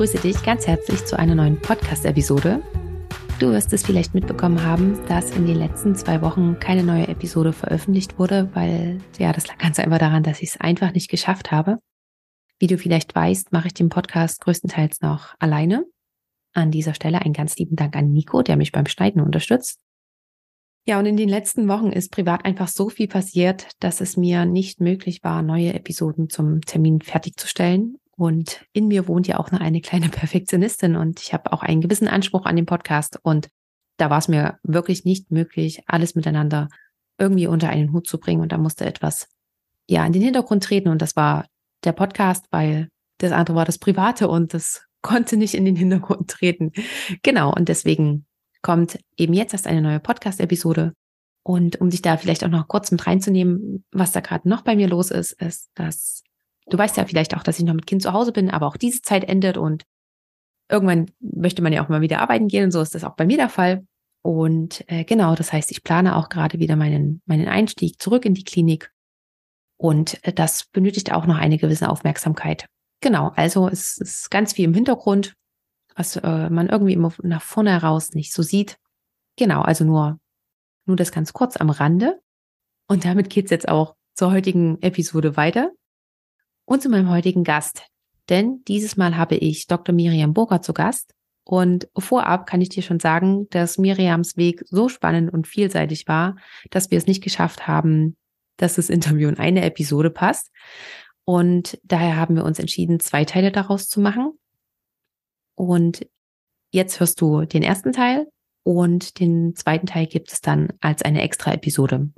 Begrüße dich ganz herzlich zu einer neuen Podcast-Episode. Du wirst es vielleicht mitbekommen haben, dass in den letzten zwei Wochen keine neue Episode veröffentlicht wurde, weil ja, das lag ganz einfach daran, dass ich es einfach nicht geschafft habe. Wie du vielleicht weißt, mache ich den Podcast größtenteils noch alleine. An dieser Stelle einen ganz lieben Dank an Nico, der mich beim Schneiden unterstützt. Ja, und in den letzten Wochen ist privat einfach so viel passiert, dass es mir nicht möglich war, neue Episoden zum Termin fertigzustellen. Und in mir wohnt ja auch noch eine kleine Perfektionistin und ich habe auch einen gewissen Anspruch an den Podcast. Und da war es mir wirklich nicht möglich, alles miteinander irgendwie unter einen Hut zu bringen. Und da musste etwas ja in den Hintergrund treten. Und das war der Podcast, weil das andere war das Private und das konnte nicht in den Hintergrund treten. Genau. Und deswegen kommt eben jetzt erst eine neue Podcast-Episode. Und um dich da vielleicht auch noch kurz mit reinzunehmen, was da gerade noch bei mir los ist, ist, dass Du weißt ja vielleicht auch, dass ich noch mit Kind zu Hause bin, aber auch diese Zeit endet und irgendwann möchte man ja auch mal wieder arbeiten gehen und so ist das auch bei mir der Fall. Und äh, genau, das heißt, ich plane auch gerade wieder meinen, meinen Einstieg zurück in die Klinik. Und äh, das benötigt auch noch eine gewisse Aufmerksamkeit. Genau, also es ist ganz viel im Hintergrund, was äh, man irgendwie immer nach vorne heraus nicht so sieht. Genau, also nur, nur das ganz kurz am Rande. Und damit geht's jetzt auch zur heutigen Episode weiter und zu meinem heutigen Gast. Denn dieses Mal habe ich Dr. Miriam Burger zu Gast. Und vorab kann ich dir schon sagen, dass Miriams Weg so spannend und vielseitig war, dass wir es nicht geschafft haben, dass das Interview in eine Episode passt. Und daher haben wir uns entschieden, zwei Teile daraus zu machen. Und jetzt hörst du den ersten Teil und den zweiten Teil gibt es dann als eine extra Episode.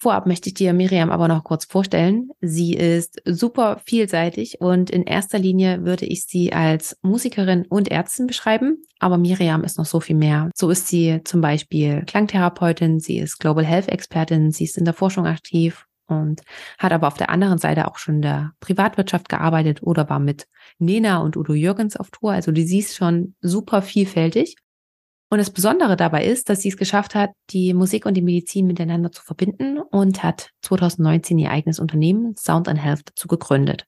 Vorab möchte ich dir Miriam aber noch kurz vorstellen. Sie ist super vielseitig und in erster Linie würde ich sie als Musikerin und Ärztin beschreiben. Aber Miriam ist noch so viel mehr. So ist sie zum Beispiel Klangtherapeutin, sie ist Global Health Expertin, sie ist in der Forschung aktiv und hat aber auf der anderen Seite auch schon in der Privatwirtschaft gearbeitet oder war mit Nena und Udo Jürgens auf Tour. Also die sie ist schon super vielfältig. Und das Besondere dabei ist, dass sie es geschafft hat, die Musik und die Medizin miteinander zu verbinden und hat 2019 ihr eigenes Unternehmen Sound and Health dazu gegründet.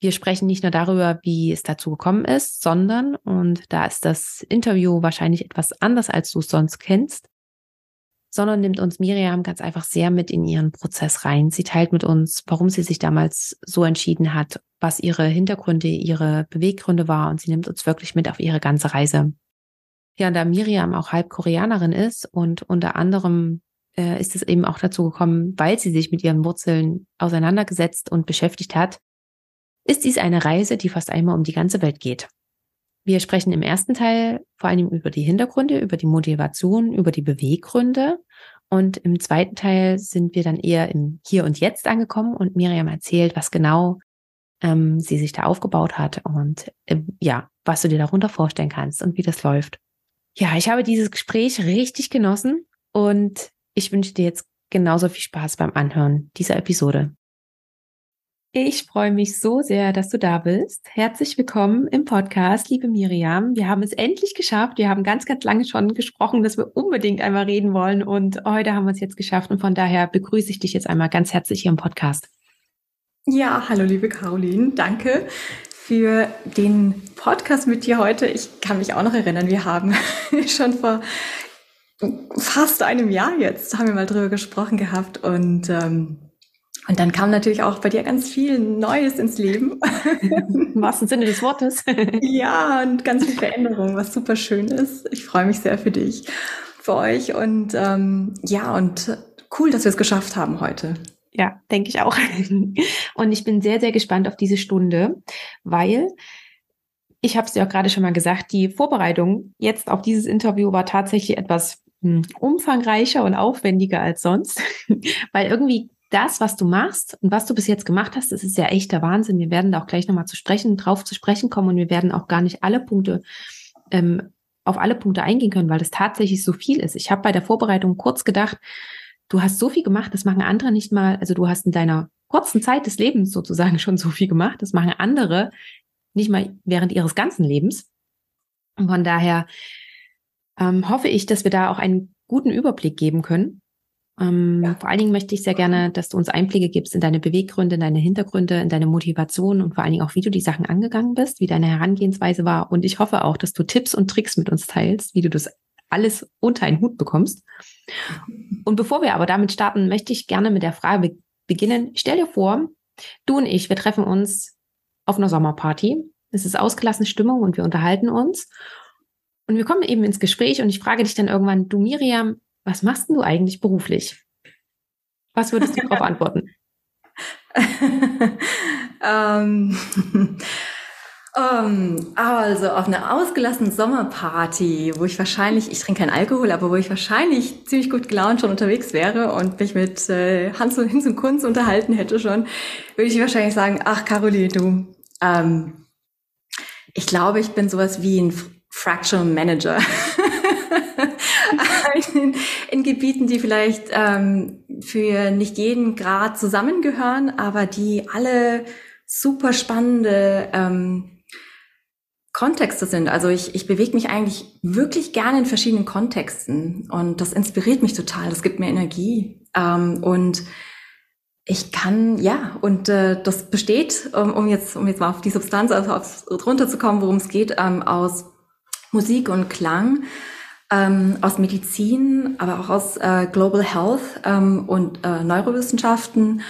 Wir sprechen nicht nur darüber, wie es dazu gekommen ist, sondern, und da ist das Interview wahrscheinlich etwas anders, als du es sonst kennst, sondern nimmt uns Miriam ganz einfach sehr mit in ihren Prozess rein. Sie teilt mit uns, warum sie sich damals so entschieden hat, was ihre Hintergründe, ihre Beweggründe war und sie nimmt uns wirklich mit auf ihre ganze Reise. Ja, da Miriam auch halb Koreanerin ist und unter anderem äh, ist es eben auch dazu gekommen, weil sie sich mit ihren Wurzeln auseinandergesetzt und beschäftigt hat, ist dies eine Reise, die fast einmal um die ganze Welt geht. Wir sprechen im ersten Teil vor allem über die Hintergründe, über die Motivation, über die Beweggründe. Und im zweiten Teil sind wir dann eher im Hier und Jetzt angekommen und Miriam erzählt, was genau ähm, sie sich da aufgebaut hat und äh, ja, was du dir darunter vorstellen kannst und wie das läuft. Ja, ich habe dieses Gespräch richtig genossen und ich wünsche dir jetzt genauso viel Spaß beim Anhören dieser Episode. Ich freue mich so sehr, dass du da bist. Herzlich willkommen im Podcast, liebe Miriam. Wir haben es endlich geschafft. Wir haben ganz, ganz lange schon gesprochen, dass wir unbedingt einmal reden wollen und heute haben wir es jetzt geschafft und von daher begrüße ich dich jetzt einmal ganz herzlich hier im Podcast. Ja, hallo liebe Caroline, danke für den Podcast mit dir heute. Ich kann mich auch noch erinnern, wir haben schon vor fast einem Jahr jetzt, haben wir mal drüber gesprochen gehabt und ähm, und dann kam natürlich auch bei dir ganz viel Neues ins Leben. Im wahrsten Sinne des Wortes. ja, und ganz viel Veränderung, was super schön ist. Ich freue mich sehr für dich, für euch und ähm, ja, und cool, dass wir es geschafft haben heute. Ja, denke ich auch. Und ich bin sehr, sehr gespannt auf diese Stunde, weil ich habe es ja auch gerade schon mal gesagt, die Vorbereitung jetzt auf dieses Interview war tatsächlich etwas hm, umfangreicher und aufwendiger als sonst, weil irgendwie das, was du machst und was du bis jetzt gemacht hast, das ist ja echter Wahnsinn. Wir werden da auch gleich nochmal zu sprechen, drauf zu sprechen kommen und wir werden auch gar nicht alle Punkte ähm, auf alle Punkte eingehen können, weil das tatsächlich so viel ist. Ich habe bei der Vorbereitung kurz gedacht, du hast so viel gemacht, das machen andere nicht mal. Also du hast in deiner kurzen Zeit des Lebens sozusagen schon so viel gemacht, das machen andere nicht mal während ihres ganzen Lebens. Und von daher ähm, hoffe ich, dass wir da auch einen guten Überblick geben können. Ähm, ja. Vor allen Dingen möchte ich sehr gerne, dass du uns Einblicke gibst in deine Beweggründe, in deine Hintergründe, in deine Motivation und vor allen Dingen auch, wie du die Sachen angegangen bist, wie deine Herangehensweise war. Und ich hoffe auch, dass du Tipps und Tricks mit uns teilst, wie du das alles unter einen Hut bekommst. Und bevor wir aber damit starten, möchte ich gerne mit der Frage beginnen. Stell dir vor, du und ich, wir treffen uns auf einer Sommerparty. Es ist ausgelassene Stimmung und wir unterhalten uns. Und wir kommen eben ins Gespräch und ich frage dich dann irgendwann, du Miriam, was machst du eigentlich beruflich? Was würdest du darauf antworten? ähm, um, also auf einer ausgelassenen Sommerparty, wo ich wahrscheinlich, ich trinke keinen Alkohol, aber wo ich wahrscheinlich ziemlich gut gelaunt schon unterwegs wäre und mich mit äh, Hans und Hinz und Kunz unterhalten hätte schon, würde ich wahrscheinlich sagen, ach Caroline, du, ähm, ich glaube, ich bin sowas wie ein Fractional Manager. in, in, Gebieten, die vielleicht ähm, für nicht jeden Grad zusammengehören, aber die alle super spannende ähm, Kontexte sind. Also ich, ich bewege mich eigentlich wirklich gerne in verschiedenen Kontexten und das inspiriert mich total. Das gibt mir Energie ähm, und ich kann, ja, und äh, das besteht, um, um jetzt um jetzt mal auf die Substanz, also aufs, runterzukommen, worum es geht, ähm, aus Musik und Klang, ähm, aus Medizin, aber auch aus äh, Global Health ähm, und äh, Neurowissenschaften.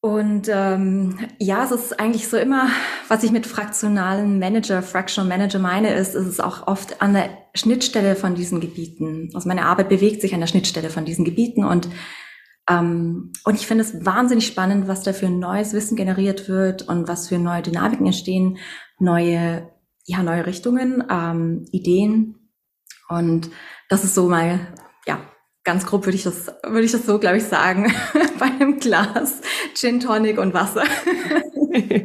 Und ähm, ja, es ist eigentlich so immer, was ich mit fraktionalen Manager, Fractional Manager meine, ist, ist es auch oft an der Schnittstelle von diesen Gebieten. Also meine Arbeit bewegt sich an der Schnittstelle von diesen Gebieten und ähm, und ich finde es wahnsinnig spannend, was da für neues Wissen generiert wird und was für neue Dynamiken entstehen, neue ja, neue Richtungen, ähm, Ideen. Und das ist so mal, ja, ganz grob würde ich das, würde ich das so, glaube ich, sagen, bei einem Glas Gin Tonic und Wasser.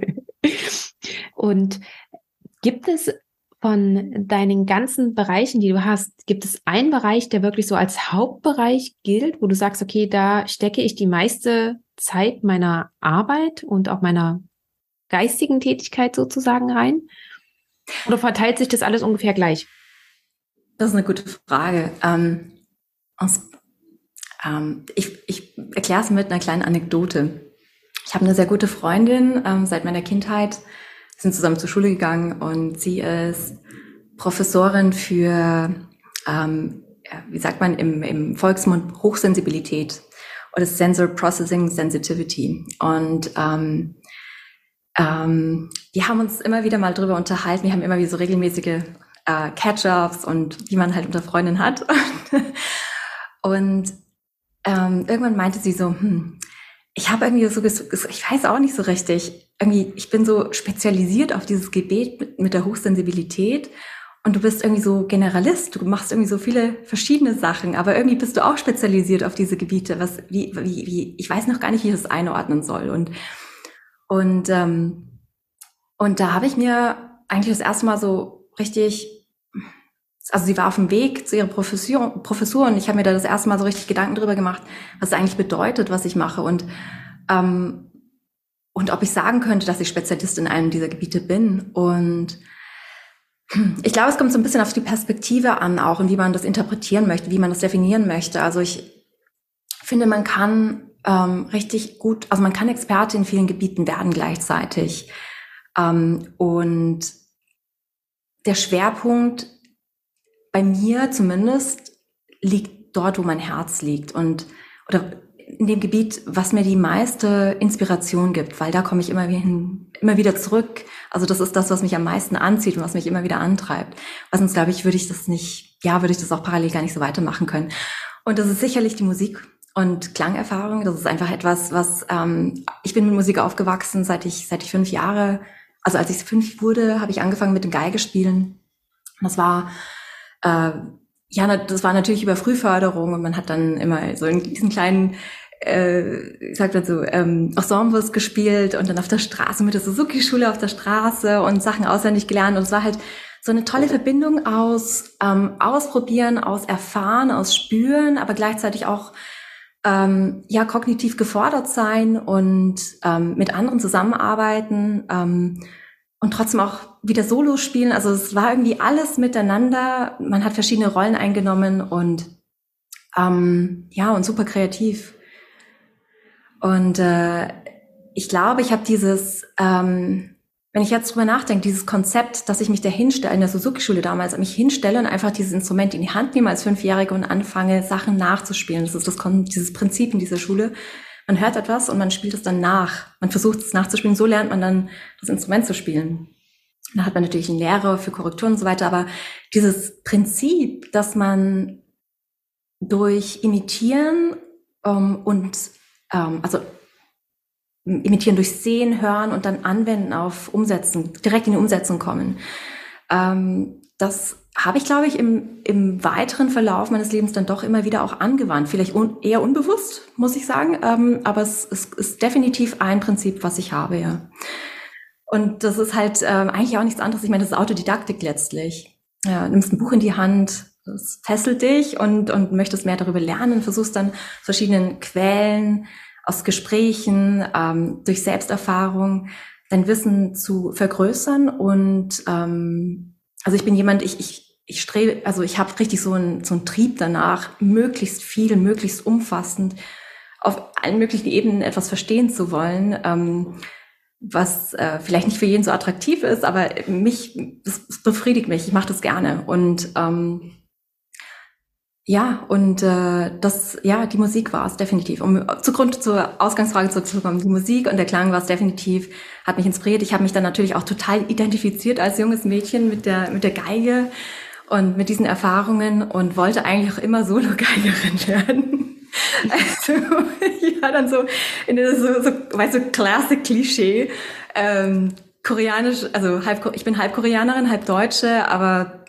und gibt es von deinen ganzen Bereichen, die du hast, gibt es einen Bereich, der wirklich so als Hauptbereich gilt, wo du sagst, okay, da stecke ich die meiste Zeit meiner Arbeit und auch meiner geistigen Tätigkeit sozusagen rein? Oder verteilt sich das alles ungefähr gleich? Das ist eine gute Frage. Ähm, aus, ähm, ich ich erkläre es mit einer kleinen Anekdote. Ich habe eine sehr gute Freundin ähm, seit meiner Kindheit, sind zusammen zur Schule gegangen und sie ist Professorin für, ähm, wie sagt man im, im Volksmund, Hochsensibilität oder Sensor Processing Sensitivity. Und ähm, ähm, wir haben uns immer wieder mal drüber unterhalten. Wir haben immer wieder so regelmäßige äh, Catch-ups und wie man halt unter Freundinnen hat. und ähm, irgendwann meinte sie so, hm, ich habe irgendwie so, ich weiß auch nicht so richtig, irgendwie, ich bin so spezialisiert auf dieses Gebet mit, mit der Hochsensibilität. Und du bist irgendwie so Generalist, du machst irgendwie so viele verschiedene Sachen, aber irgendwie bist du auch spezialisiert auf diese Gebiete, was, wie, wie, wie, ich weiß noch gar nicht, wie ich das einordnen soll. Und, und, ähm, und da habe ich mir eigentlich das erste Mal so richtig, also sie war auf dem Weg zu ihrer Professur, Professur und ich habe mir da das erste Mal so richtig Gedanken drüber gemacht, was es eigentlich bedeutet, was ich mache und ähm, und ob ich sagen könnte, dass ich Spezialist in einem dieser Gebiete bin. Und ich glaube, es kommt so ein bisschen auf die Perspektive an, auch und wie man das interpretieren möchte, wie man das definieren möchte. Also ich finde, man kann ähm, richtig gut, also man kann Experte in vielen Gebieten werden gleichzeitig. Ähm, und der Schwerpunkt bei mir zumindest liegt dort, wo mein Herz liegt und oder in dem Gebiet, was mir die meiste Inspiration gibt, weil da komme ich immer wieder, hin, immer wieder zurück. Also das ist das, was mich am meisten anzieht und was mich immer wieder antreibt. Weil sonst glaube ich, würde ich das nicht, ja, würde ich das auch parallel gar nicht so weitermachen können. Und das ist sicherlich die Musik und Klangerfahrung. Das ist einfach etwas, was ähm, ich bin mit Musik aufgewachsen, seit ich seit ich fünf Jahre also als ich fünf wurde, habe ich angefangen mit dem Geigespielen. Das war äh, ja, das war natürlich über Frühförderung und man hat dann immer so in diesen kleinen äh, ich sag dazu, ähm, Ensembles gespielt und dann auf der Straße mit der Suzuki-Schule auf der Straße und Sachen auswendig gelernt. Und es war halt so eine tolle Verbindung aus ähm, Ausprobieren, aus Erfahren, aus Spüren, aber gleichzeitig auch ähm, ja kognitiv gefordert sein und ähm, mit anderen zusammenarbeiten ähm, und trotzdem auch wieder Solo spielen. Also es war irgendwie alles miteinander. Man hat verschiedene Rollen eingenommen und ähm, ja und super kreativ. Und äh, ich glaube, ich habe dieses ähm, wenn ich jetzt drüber nachdenke, dieses Konzept, dass ich mich da hinstelle, in der Suzuki-Schule damals, mich hinstelle und einfach dieses Instrument in die Hand nehme als Fünfjährige und anfange, Sachen nachzuspielen. Das ist das, dieses Prinzip in dieser Schule. Man hört etwas und man spielt es dann nach. Man versucht es nachzuspielen. So lernt man dann das Instrument zu spielen. Da hat man natürlich einen Lehrer für Korrekturen und so weiter. Aber dieses Prinzip, dass man durch Imitieren ähm, und ähm, also imitieren durch Sehen, Hören und dann anwenden auf Umsetzen, direkt in die Umsetzung kommen. Ähm, das habe ich, glaube ich, im, im weiteren Verlauf meines Lebens dann doch immer wieder auch angewandt. Vielleicht un, eher unbewusst, muss ich sagen, ähm, aber es, es, ist definitiv ein Prinzip, was ich habe, ja. Und das ist halt ähm, eigentlich auch nichts anderes. Ich meine, das ist Autodidaktik letztlich. Ja, nimmst ein Buch in die Hand, das fesselt dich und, und möchtest mehr darüber lernen, versuchst dann verschiedenen Quellen aus Gesprächen, ähm, durch Selbsterfahrung dein Wissen zu vergrößern. Und ähm, also ich bin jemand, ich, ich, ich strebe, also ich habe richtig so einen so einen Trieb danach, möglichst viel, möglichst umfassend auf allen möglichen Ebenen etwas verstehen zu wollen. Ähm, was äh, vielleicht nicht für jeden so attraktiv ist, aber mich, das, das befriedigt mich. Ich mache das gerne. Und ähm, ja, und äh, das, ja, die Musik war es definitiv. Um zugrund zur Ausgangsfrage zurückzukommen, die Musik und der Klang war es definitiv, hat mich inspiriert. Ich habe mich dann natürlich auch total identifiziert als junges Mädchen mit der mit der Geige und mit diesen Erfahrungen und wollte eigentlich auch immer Solo-Geigerin werden. Also war dann so in so, so weißt du, Classic Klischee. Ähm, koreanisch, also halb, ich bin halb Koreanerin, halb Deutsche, aber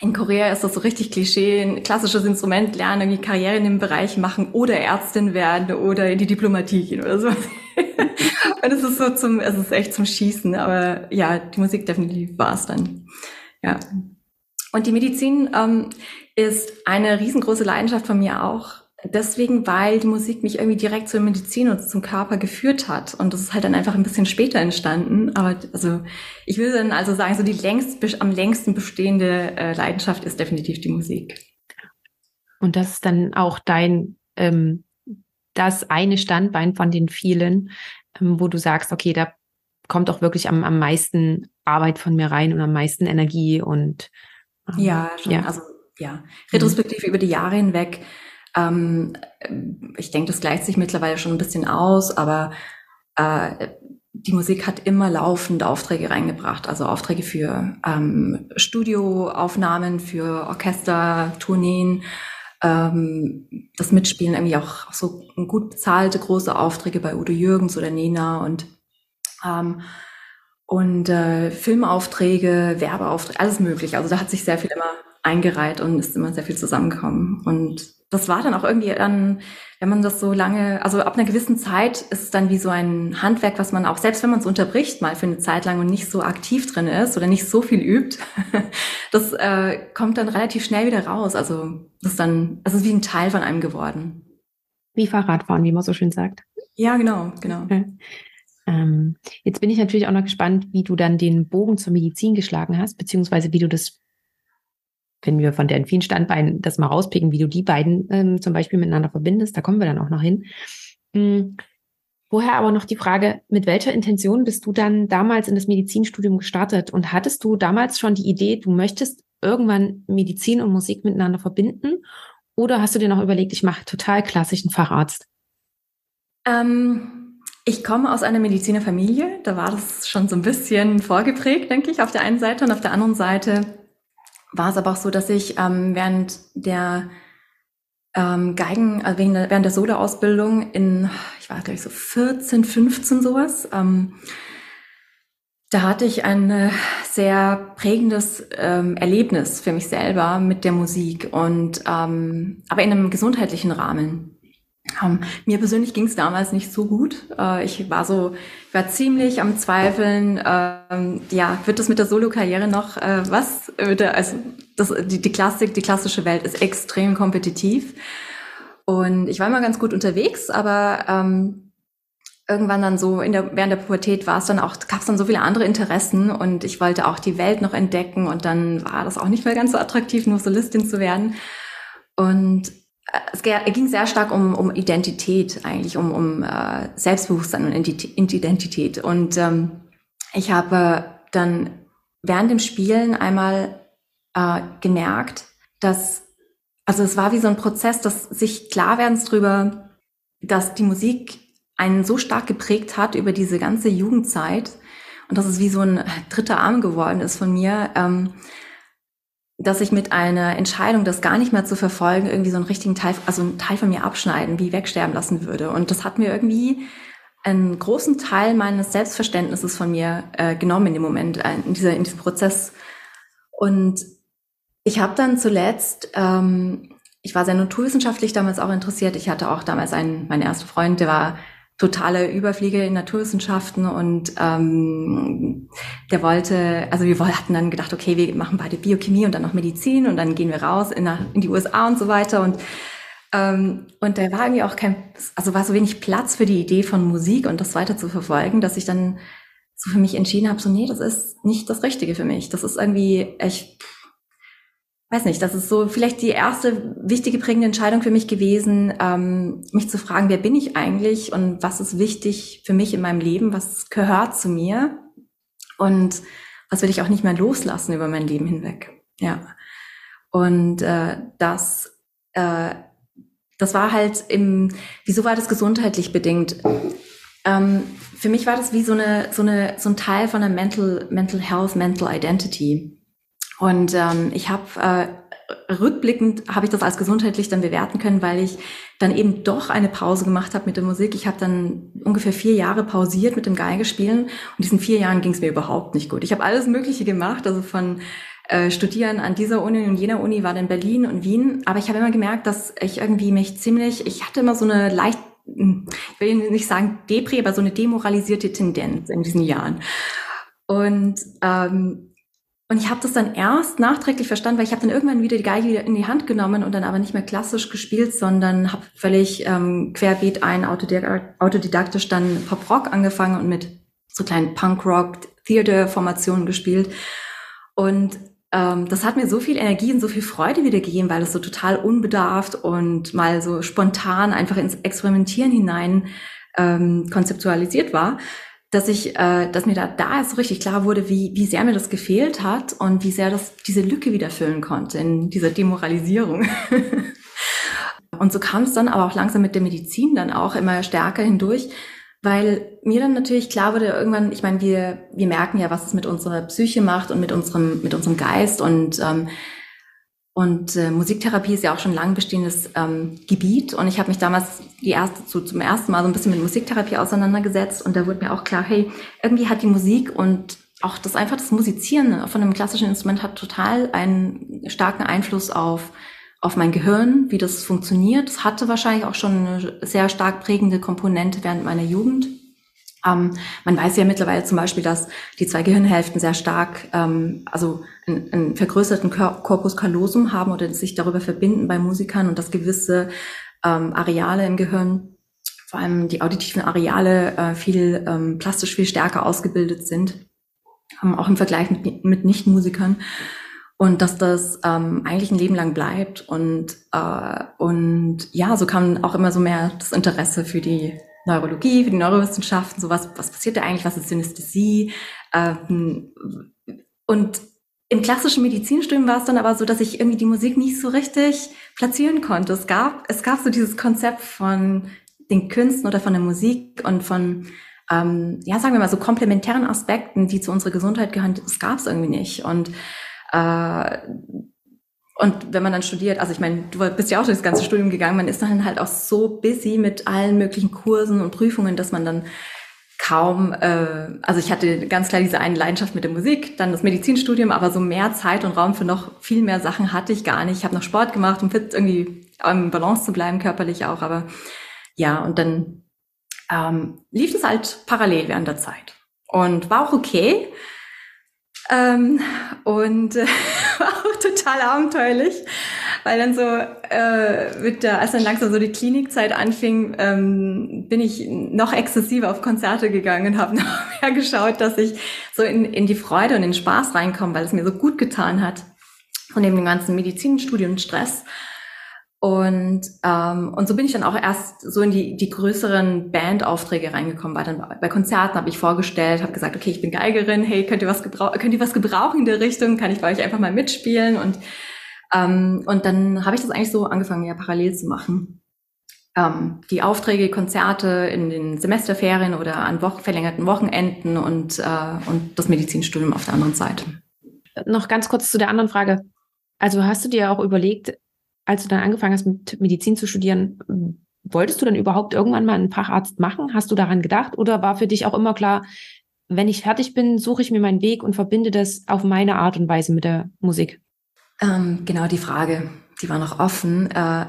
in Korea ist das so richtig Klischee, ein klassisches Instrument lernen, irgendwie Karriere in dem Bereich machen oder Ärztin werden oder in die Diplomatie gehen oder so. und es ist so zum, es ist echt zum Schießen, aber ja, die Musik definitiv war es dann. Ja. Und die Medizin ähm, ist eine riesengroße Leidenschaft von mir auch deswegen, weil die Musik mich irgendwie direkt zur Medizin und zum Körper geführt hat. Und das ist halt dann einfach ein bisschen später entstanden. Aber also ich würde dann also sagen, so die längst, am längsten bestehende äh, Leidenschaft ist definitiv die Musik. Und das ist dann auch dein, ähm, das eine Standbein von den vielen, ähm, wo du sagst, okay, da kommt auch wirklich am, am meisten Arbeit von mir rein und am meisten Energie und ähm, ja, schon. ja, also ja, retrospektiv mhm. über die Jahre hinweg ähm, ich denke, das gleicht sich mittlerweile schon ein bisschen aus, aber äh, die Musik hat immer laufend Aufträge reingebracht, also Aufträge für ähm, Studioaufnahmen, für Orchester, Tourneen, ähm, das Mitspielen irgendwie auch so gut bezahlte große Aufträge bei Udo Jürgens oder Nena und ähm, und äh, Filmaufträge, Werbeaufträge, alles mögliche. Also da hat sich sehr viel immer eingereiht und ist immer sehr viel zusammengekommen. Und das war dann auch irgendwie dann, wenn man das so lange, also ab einer gewissen Zeit ist es dann wie so ein Handwerk, was man auch, selbst wenn man es unterbricht mal für eine Zeit lang und nicht so aktiv drin ist oder nicht so viel übt, das äh, kommt dann relativ schnell wieder raus. Also das ist dann, es ist wie ein Teil von einem geworden. Wie Fahrradfahren, wie man so schön sagt. Ja, genau, genau. Okay. Ähm, jetzt bin ich natürlich auch noch gespannt, wie du dann den Bogen zur Medizin geschlagen hast, beziehungsweise wie du das wenn wir von den vielen Standbeinen das mal rauspicken, wie du die beiden ähm, zum Beispiel miteinander verbindest, da kommen wir dann auch noch hin. Hm. Vorher aber noch die Frage, mit welcher Intention bist du dann damals in das Medizinstudium gestartet und hattest du damals schon die Idee, du möchtest irgendwann Medizin und Musik miteinander verbinden oder hast du dir noch überlegt, ich mache total klassischen Facharzt? Ähm, ich komme aus einer Medizinerfamilie, da war das schon so ein bisschen vorgeprägt, denke ich, auf der einen Seite und auf der anderen Seite war es aber auch so, dass ich ähm, während der ähm, Geigen, also während der Solo-Ausbildung in, ich war glaube ich so 14, 15 sowas, ähm, da hatte ich ein äh, sehr prägendes ähm, Erlebnis für mich selber mit der Musik und ähm, aber in einem gesundheitlichen Rahmen. Ähm, mir persönlich ging es damals nicht so gut. Äh, ich war so, ich war ziemlich am Zweifeln. Ähm, ja, wird das mit der Solo-Karriere noch äh, was? Also das, die, die Klassik, die klassische Welt ist extrem kompetitiv. Und ich war immer ganz gut unterwegs, aber ähm, irgendwann dann so in der, während der Pubertät war es dann auch, gab es dann so viele andere Interessen und ich wollte auch die Welt noch entdecken und dann war das auch nicht mehr ganz so attraktiv, nur Solistin zu werden. Und es ging sehr stark um, um Identität eigentlich, um, um uh, Selbstbewusstsein und Identität. Und ähm, ich habe dann während dem Spielen einmal äh, gemerkt, dass, also es war wie so ein Prozess, dass sich klar werden drüber, dass die Musik einen so stark geprägt hat über diese ganze Jugendzeit und dass es wie so ein dritter Arm geworden ist von mir, ähm, dass ich mit einer Entscheidung, das gar nicht mehr zu verfolgen, irgendwie so einen richtigen Teil, also einen Teil von mir abschneiden, wie wegsterben lassen würde. Und das hat mir irgendwie einen großen Teil meines Selbstverständnisses von mir äh, genommen in dem Moment, in, dieser, in diesem Prozess. Und ich habe dann zuletzt, ähm, ich war sehr naturwissenschaftlich damals auch interessiert. Ich hatte auch damals einen, mein erster Freund, der war totale Überfliege in Naturwissenschaften und ähm, der wollte, also wir hatten dann gedacht, okay, wir machen beide Biochemie und dann noch Medizin und dann gehen wir raus in, in die USA und so weiter und ähm, und da war irgendwie auch kein, also war so wenig Platz für die Idee von Musik und das weiter zu verfolgen, dass ich dann so für mich entschieden habe, so nee, das ist nicht das Richtige für mich. Das ist irgendwie echt weiß nicht, das ist so vielleicht die erste wichtige prägende Entscheidung für mich gewesen, ähm, mich zu fragen, wer bin ich eigentlich und was ist wichtig für mich in meinem Leben, was gehört zu mir und was will ich auch nicht mehr loslassen über mein Leben hinweg. Ja. Und äh, das, äh, das war halt im, wieso war das gesundheitlich bedingt? Ähm, für mich war das wie so eine, so eine, so ein Teil von einer Mental, Mental Health, Mental Identity. Und ähm, ich habe äh, rückblickend habe ich das als gesundheitlich dann bewerten können, weil ich dann eben doch eine Pause gemacht habe mit der Musik. Ich habe dann ungefähr vier Jahre pausiert mit dem Geigespielen und diesen vier Jahren ging es mir überhaupt nicht gut. Ich habe alles Mögliche gemacht, also von äh, Studieren an dieser Uni und jener Uni war dann Berlin und Wien, aber ich habe immer gemerkt, dass ich irgendwie mich ziemlich, ich hatte immer so eine leicht, hm, ich will nicht sagen Depri, aber so eine demoralisierte Tendenz in diesen Jahren. Und ähm, und ich habe das dann erst nachträglich verstanden, weil ich habe dann irgendwann wieder die Geige wieder in die Hand genommen und dann aber nicht mehr klassisch gespielt, sondern habe völlig ähm, querbeet ein, autodidaktisch dann Pop-Rock angefangen und mit so kleinen Punk-Rock-Theater-Formationen gespielt. Und ähm, das hat mir so viel Energie und so viel Freude wieder gegeben, weil es so total unbedarft und mal so spontan einfach ins Experimentieren hinein ähm, konzeptualisiert war dass ich, äh, dass mir da, da erst so richtig klar wurde, wie, wie sehr mir das gefehlt hat und wie sehr das diese Lücke wieder füllen konnte in dieser Demoralisierung. und so kam es dann aber auch langsam mit der Medizin dann auch immer stärker hindurch, weil mir dann natürlich klar wurde, irgendwann, ich meine, wir, wir merken ja, was es mit unserer Psyche macht und mit unserem, mit unserem Geist und ähm, und äh, Musiktherapie ist ja auch schon lang bestehendes ähm, Gebiet. Und ich habe mich damals die erste, so zum ersten Mal so ein bisschen mit Musiktherapie auseinandergesetzt. Und da wurde mir auch klar, hey, irgendwie hat die Musik und auch das einfach das Musizieren von einem klassischen Instrument hat total einen starken Einfluss auf auf mein Gehirn, wie das funktioniert. Es hatte wahrscheinlich auch schon eine sehr stark prägende Komponente während meiner Jugend. Ähm, man weiß ja mittlerweile zum Beispiel, dass die zwei Gehirnhälften sehr stark, ähm, also einen, einen vergrößerten Corpus callosum haben oder sich darüber verbinden bei Musikern und dass gewisse ähm, Areale im Gehirn, vor allem die auditiven Areale, äh, viel ähm, plastisch viel stärker ausgebildet sind, ähm, auch im Vergleich mit, mit Nichtmusikern. Und dass das ähm, eigentlich ein Leben lang bleibt. Und, äh, und ja, so kam auch immer so mehr das Interesse für die Neurologie, für die Neurowissenschaften, so was, was passiert da eigentlich, was ist Synästhesie? Ähm, und im klassischen Medizinstudium war es dann aber so, dass ich irgendwie die Musik nicht so richtig platzieren konnte. Es gab, es gab so dieses Konzept von den Künsten oder von der Musik und von, ähm, ja, sagen wir mal so komplementären Aspekten, die zu unserer Gesundheit gehören, das gab es irgendwie nicht. Und äh, und wenn man dann studiert, also ich meine, du bist ja auch durch das ganze Studium gegangen, man ist dann halt auch so busy mit allen möglichen Kursen und Prüfungen, dass man dann kaum, äh, also ich hatte ganz klar diese eine Leidenschaft mit der Musik, dann das Medizinstudium, aber so mehr Zeit und Raum für noch viel mehr Sachen hatte ich gar nicht. Ich habe noch Sport gemacht, um fit irgendwie im Balance zu bleiben, körperlich auch, aber ja, und dann ähm, lief es halt parallel während der Zeit. Und war auch okay. Ähm, und äh, total abenteuerlich, weil dann so äh, mit der, als dann langsam so die Klinikzeit anfing, ähm, bin ich noch exzessiver auf Konzerte gegangen und habe noch mehr geschaut, dass ich so in, in die Freude und den Spaß reinkomme, weil es mir so gut getan hat von dem ganzen Medizinstudium Stress. Und, ähm, und so bin ich dann auch erst so in die, die größeren Bandaufträge reingekommen, weil dann bei Konzerten habe ich vorgestellt, habe gesagt, okay, ich bin Geigerin, hey, könnt ihr was gebrauchen, könnt ihr was gebrauchen in der Richtung, kann ich bei euch einfach mal mitspielen und ähm, und dann habe ich das eigentlich so angefangen, ja parallel zu machen. Ähm, die Aufträge, Konzerte in den Semesterferien oder an Wochen, verlängerten Wochenenden und, äh, und das Medizinstudium auf der anderen Seite. Noch ganz kurz zu der anderen Frage. Also hast du dir auch überlegt, als du dann angefangen hast, mit Medizin zu studieren, wolltest du dann überhaupt irgendwann mal einen Facharzt machen? Hast du daran gedacht? Oder war für dich auch immer klar, wenn ich fertig bin, suche ich mir meinen Weg und verbinde das auf meine Art und Weise mit der Musik? Ähm, genau die Frage, die war noch offen. Äh,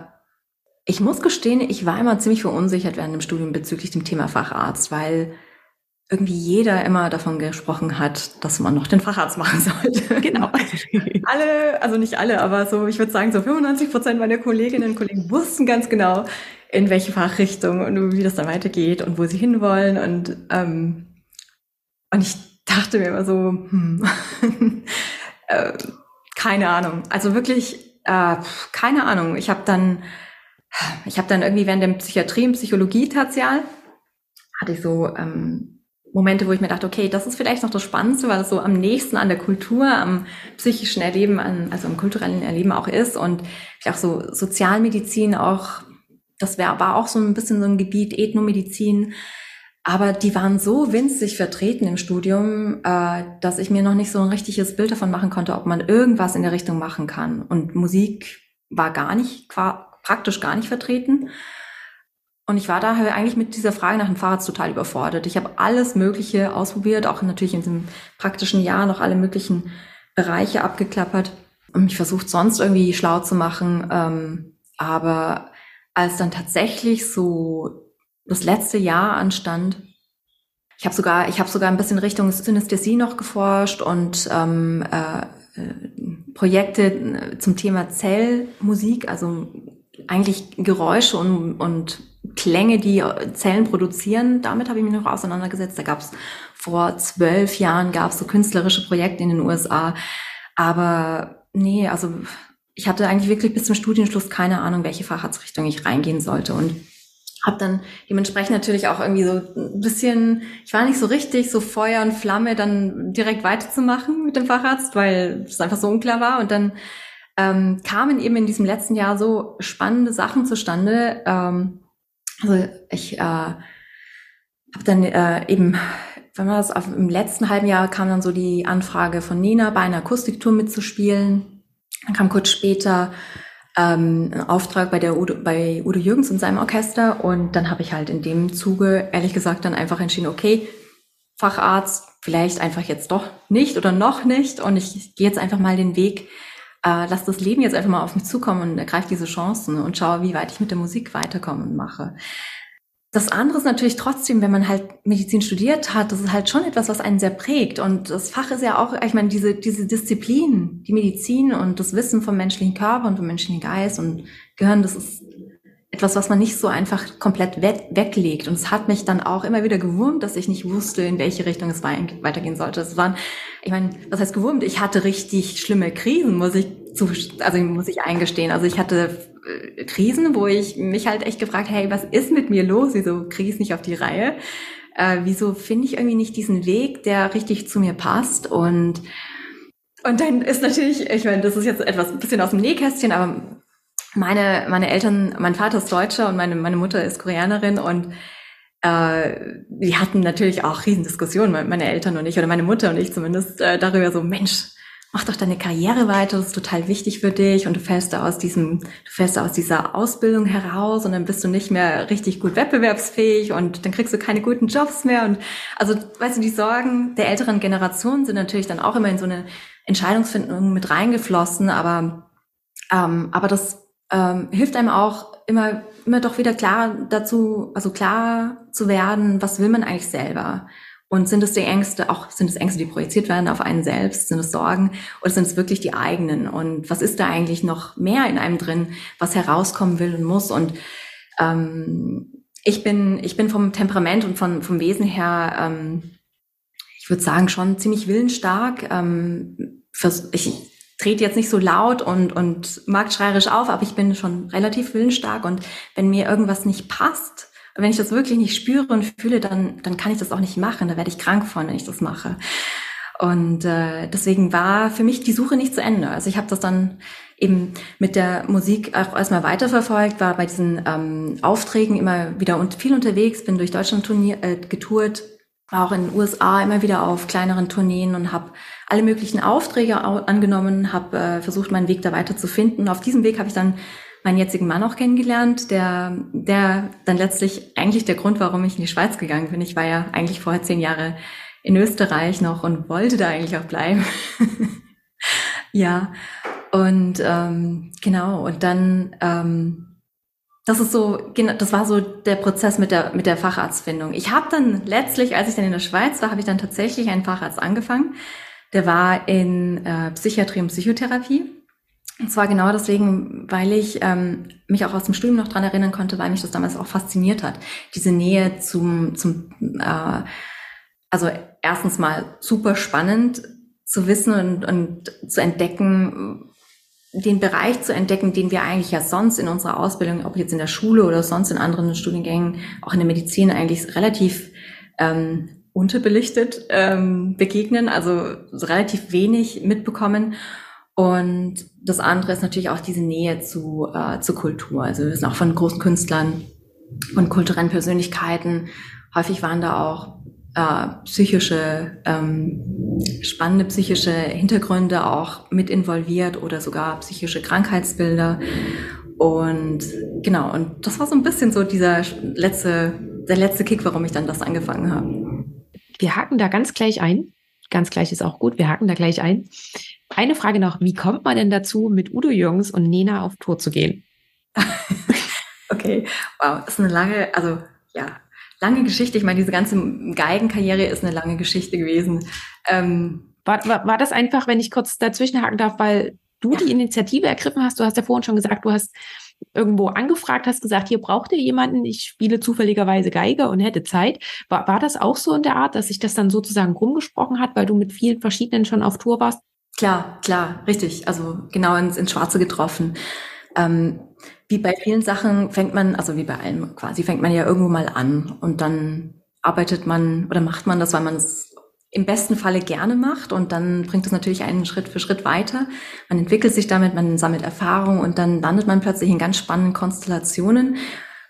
ich muss gestehen, ich war immer ziemlich verunsichert während dem Studium bezüglich dem Thema Facharzt, weil irgendwie jeder immer davon gesprochen hat, dass man noch den Facharzt machen sollte. Genau. alle, also nicht alle, aber so, ich würde sagen, so 95 Prozent meiner Kolleginnen und Kollegen wussten ganz genau, in welche Fachrichtung und wie das dann weitergeht und wo sie hinwollen. Und, ähm, und ich dachte mir immer so, hm, äh, keine Ahnung. Also wirklich, äh, keine Ahnung. Ich habe dann, ich habe dann irgendwie während der Psychiatrie und Psychologie tertial, hatte ich so ähm, Momente, wo ich mir dachte, okay, das ist vielleicht noch das Spannendste, weil es so am nächsten an der Kultur, am psychischen Erleben, an, also am kulturellen Erleben auch ist und auch so Sozialmedizin auch, das wär, war auch so ein bisschen so ein Gebiet, Ethnomedizin, aber die waren so winzig vertreten im Studium, äh, dass ich mir noch nicht so ein richtiges Bild davon machen konnte, ob man irgendwas in der Richtung machen kann. Und Musik war gar nicht, praktisch gar nicht vertreten. Und ich war daher eigentlich mit dieser Frage nach dem Fahrrad total überfordert. Ich habe alles Mögliche ausprobiert, auch natürlich in diesem praktischen Jahr noch alle möglichen Bereiche abgeklappert und mich versucht, sonst irgendwie schlau zu machen. Ähm, aber als dann tatsächlich so das letzte Jahr anstand, ich habe sogar, ich habe sogar ein bisschen Richtung Synästhesie noch geforscht und ähm, äh, äh Projekte äh, zum Thema Zellmusik, also eigentlich Geräusche und, und Klänge, die Zellen produzieren, damit habe ich mich noch auseinandergesetzt. Da gab es vor zwölf Jahren gab es so künstlerische Projekte in den USA. Aber nee, also ich hatte eigentlich wirklich bis zum Studienschluss keine Ahnung, welche Facharztrichtung ich reingehen sollte. Und habe dann dementsprechend natürlich auch irgendwie so ein bisschen, ich war nicht so richtig so Feuer und Flamme, dann direkt weiterzumachen mit dem Facharzt, weil es einfach so unklar war. Und dann ähm, kamen eben in diesem letzten Jahr so spannende Sachen zustande. Ähm, also ich äh, habe dann äh, eben, wenn man das? Auf, im letzten halben Jahr kam dann so die Anfrage von Nina, bei einer Akustiktour mitzuspielen. Dann kam kurz später ähm, ein Auftrag bei der Udo, bei Udo Jürgens und seinem Orchester. Und dann habe ich halt in dem Zuge ehrlich gesagt dann einfach entschieden, okay, Facharzt, vielleicht einfach jetzt doch nicht oder noch nicht. Und ich gehe jetzt einfach mal den Weg, äh, lass das Leben jetzt einfach mal auf mich zukommen und ergreife diese Chancen und schaue, wie weit ich mit der Musik weiterkomme und mache. Das andere ist natürlich trotzdem, wenn man halt Medizin studiert hat, das ist halt schon etwas, was einen sehr prägt. Und das Fach ist ja auch, ich meine, diese, diese Disziplin, die Medizin und das Wissen vom menschlichen Körper und vom menschlichen Geist und Gehirn, das ist etwas, was man nicht so einfach komplett we weglegt. Und es hat mich dann auch immer wieder gewurmt, dass ich nicht wusste, in welche Richtung es weitergehen sollte. Es waren, ich meine, was heißt gewurmt? Ich hatte richtig schlimme Krisen, muss ich zu, also muss ich eingestehen. Also ich hatte äh, Krisen, wo ich mich halt echt gefragt, hey, was ist mit mir los? Wieso kriege ich es nicht auf die Reihe? Äh, wieso finde ich irgendwie nicht diesen Weg, der richtig zu mir passt? Und und dann ist natürlich, ich meine, das ist jetzt etwas ein bisschen aus dem Nähkästchen, aber meine, meine Eltern, mein Vater ist Deutscher und meine, meine Mutter ist Koreanerin und äh, die hatten natürlich auch Riesendiskussionen, meine Eltern und ich, oder meine Mutter und ich zumindest, äh, darüber so, Mensch, mach doch deine Karriere weiter, das ist total wichtig für dich und du fällst da aus diesem, du fällst da aus dieser Ausbildung heraus und dann bist du nicht mehr richtig gut wettbewerbsfähig und dann kriegst du keine guten Jobs mehr und also, weißt du, die Sorgen der älteren Generation sind natürlich dann auch immer in so eine Entscheidungsfindung mit reingeflossen, aber, ähm, aber das ähm, hilft einem auch immer, immer doch wieder klar dazu, also klar zu werden, was will man eigentlich selber? Und sind es die Ängste, auch sind es Ängste, die projiziert werden auf einen selbst? Sind es Sorgen oder sind es wirklich die eigenen? Und was ist da eigentlich noch mehr in einem drin, was herauskommen will und muss? Und ähm, ich bin, ich bin vom Temperament und von, vom Wesen her, ähm, ich würde sagen, schon ziemlich willensstark. Ähm, ich trete jetzt nicht so laut und, und marktschreierisch auf, aber ich bin schon relativ willensstark. Und wenn mir irgendwas nicht passt, wenn ich das wirklich nicht spüre und fühle, dann, dann kann ich das auch nicht machen. Da werde ich krank von, wenn ich das mache. Und äh, deswegen war für mich die Suche nicht zu Ende. Also ich habe das dann eben mit der Musik auch erstmal weiterverfolgt, war bei diesen ähm, Aufträgen immer wieder und viel unterwegs, bin durch Deutschland turnier, äh, getourt, war auch in den USA immer wieder auf kleineren Tourneen und habe alle möglichen Aufträge angenommen, habe äh, versucht, meinen Weg da weiter zu finden. Auf diesem Weg habe ich dann meinen jetzigen Mann auch kennengelernt, der, der dann letztlich eigentlich der Grund, warum ich in die Schweiz gegangen bin. Ich war ja eigentlich vorher zehn Jahre in Österreich noch und wollte da eigentlich auch bleiben. ja, und ähm, genau, und dann, ähm, das ist so, das war so der Prozess mit der, mit der Facharztfindung. Ich habe dann letztlich, als ich dann in der Schweiz war, habe ich dann tatsächlich einen Facharzt angefangen. Der war in äh, Psychiatrie und Psychotherapie. Und zwar genau deswegen, weil ich ähm, mich auch aus dem Studium noch dran erinnern konnte, weil mich das damals auch fasziniert hat. Diese Nähe zum, zum äh, also erstens mal super spannend zu wissen und, und zu entdecken, den Bereich zu entdecken, den wir eigentlich ja sonst in unserer Ausbildung, ob jetzt in der Schule oder sonst in anderen Studiengängen, auch in der Medizin eigentlich relativ ähm, unterbelichtet ähm, begegnen, also relativ wenig mitbekommen. Und das andere ist natürlich auch diese Nähe zu, äh, zur Kultur. Also wir wissen auch von großen Künstlern und kulturellen Persönlichkeiten. Häufig waren da auch äh, psychische, ähm, spannende psychische Hintergründe auch mit involviert oder sogar psychische Krankheitsbilder. Und genau, und das war so ein bisschen so dieser letzte, der letzte Kick, warum ich dann das angefangen habe. Wir haken da ganz gleich ein. Ganz gleich ist auch gut. Wir haken da gleich ein. Eine Frage noch. Wie kommt man denn dazu, mit Udo Jürgens und Nena auf Tour zu gehen? okay. Wow. Das ist eine lange, also, ja, lange Geschichte. Ich meine, diese ganze Geigenkarriere ist eine lange Geschichte gewesen. Ähm, war, war, war das einfach, wenn ich kurz dazwischenhaken darf, weil du die Initiative ergriffen hast? Du hast ja vorhin schon gesagt, du hast irgendwo angefragt, hast gesagt, hier braucht ihr jemanden, ich spiele zufälligerweise Geige und hätte Zeit. War, war das auch so in der Art, dass sich das dann sozusagen rumgesprochen hat, weil du mit vielen verschiedenen schon auf Tour warst? Klar, klar, richtig. Also genau ins, ins Schwarze getroffen. Ähm, wie bei vielen Sachen fängt man, also wie bei allem quasi, fängt man ja irgendwo mal an und dann arbeitet man oder macht man das, weil man es im besten Falle gerne macht und dann bringt es natürlich einen Schritt für Schritt weiter. Man entwickelt sich damit, man sammelt Erfahrung und dann landet man plötzlich in ganz spannenden Konstellationen,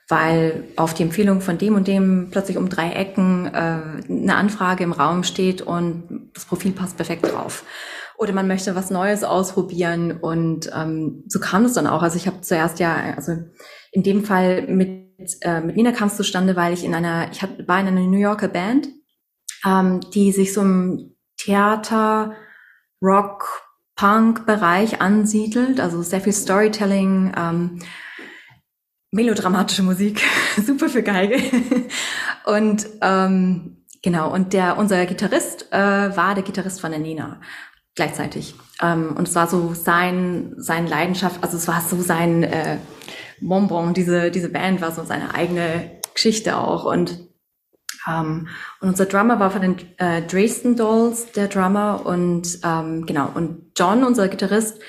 weil auf die Empfehlung von dem und dem plötzlich um drei Ecken äh, eine Anfrage im Raum steht und das Profil passt perfekt drauf oder man möchte was Neues ausprobieren. Und ähm, so kam es dann auch. Also ich habe zuerst ja, also in dem Fall mit, äh, mit Nina kam es zustande, weil ich in einer, ich hab, war in einer New Yorker Band, ähm, die sich so im Theater, Rock, Punk-Bereich ansiedelt, also sehr viel Storytelling, ähm, melodramatische Musik, super für Geige. und ähm, genau, und der unser Gitarrist äh, war der Gitarrist von der Nina gleichzeitig. Ähm, und es war so sein, sein Leidenschaft, also es war so sein äh, Bonbon, diese, diese Band war so seine eigene Geschichte auch. Und, ähm, und unser Drummer war von den äh, Dresden Dolls, der Drummer. Und ähm, genau, und John, unser Gitarrist,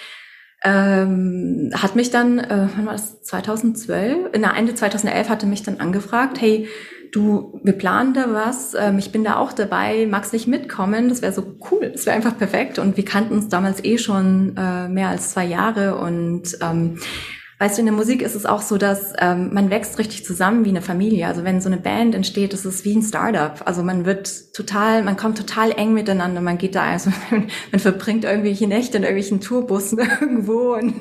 ähm, hat mich dann, äh, wann war das, 2012? In der Ende 2011 hatte mich dann angefragt, hey, du, wir planen da was, ähm, ich bin da auch dabei, magst nicht mitkommen? Das wäre so cool, das wäre einfach perfekt. Und wir kannten uns damals eh schon äh, mehr als zwei Jahre und ähm, Weißt du, in der Musik ist es auch so, dass ähm, man wächst richtig zusammen wie eine Familie. Also wenn so eine Band entsteht, ist es wie ein Startup. Also man wird total, man kommt total eng miteinander. Man geht da, also man verbringt irgendwelche Nächte in irgendwelchen Tourbussen irgendwo und,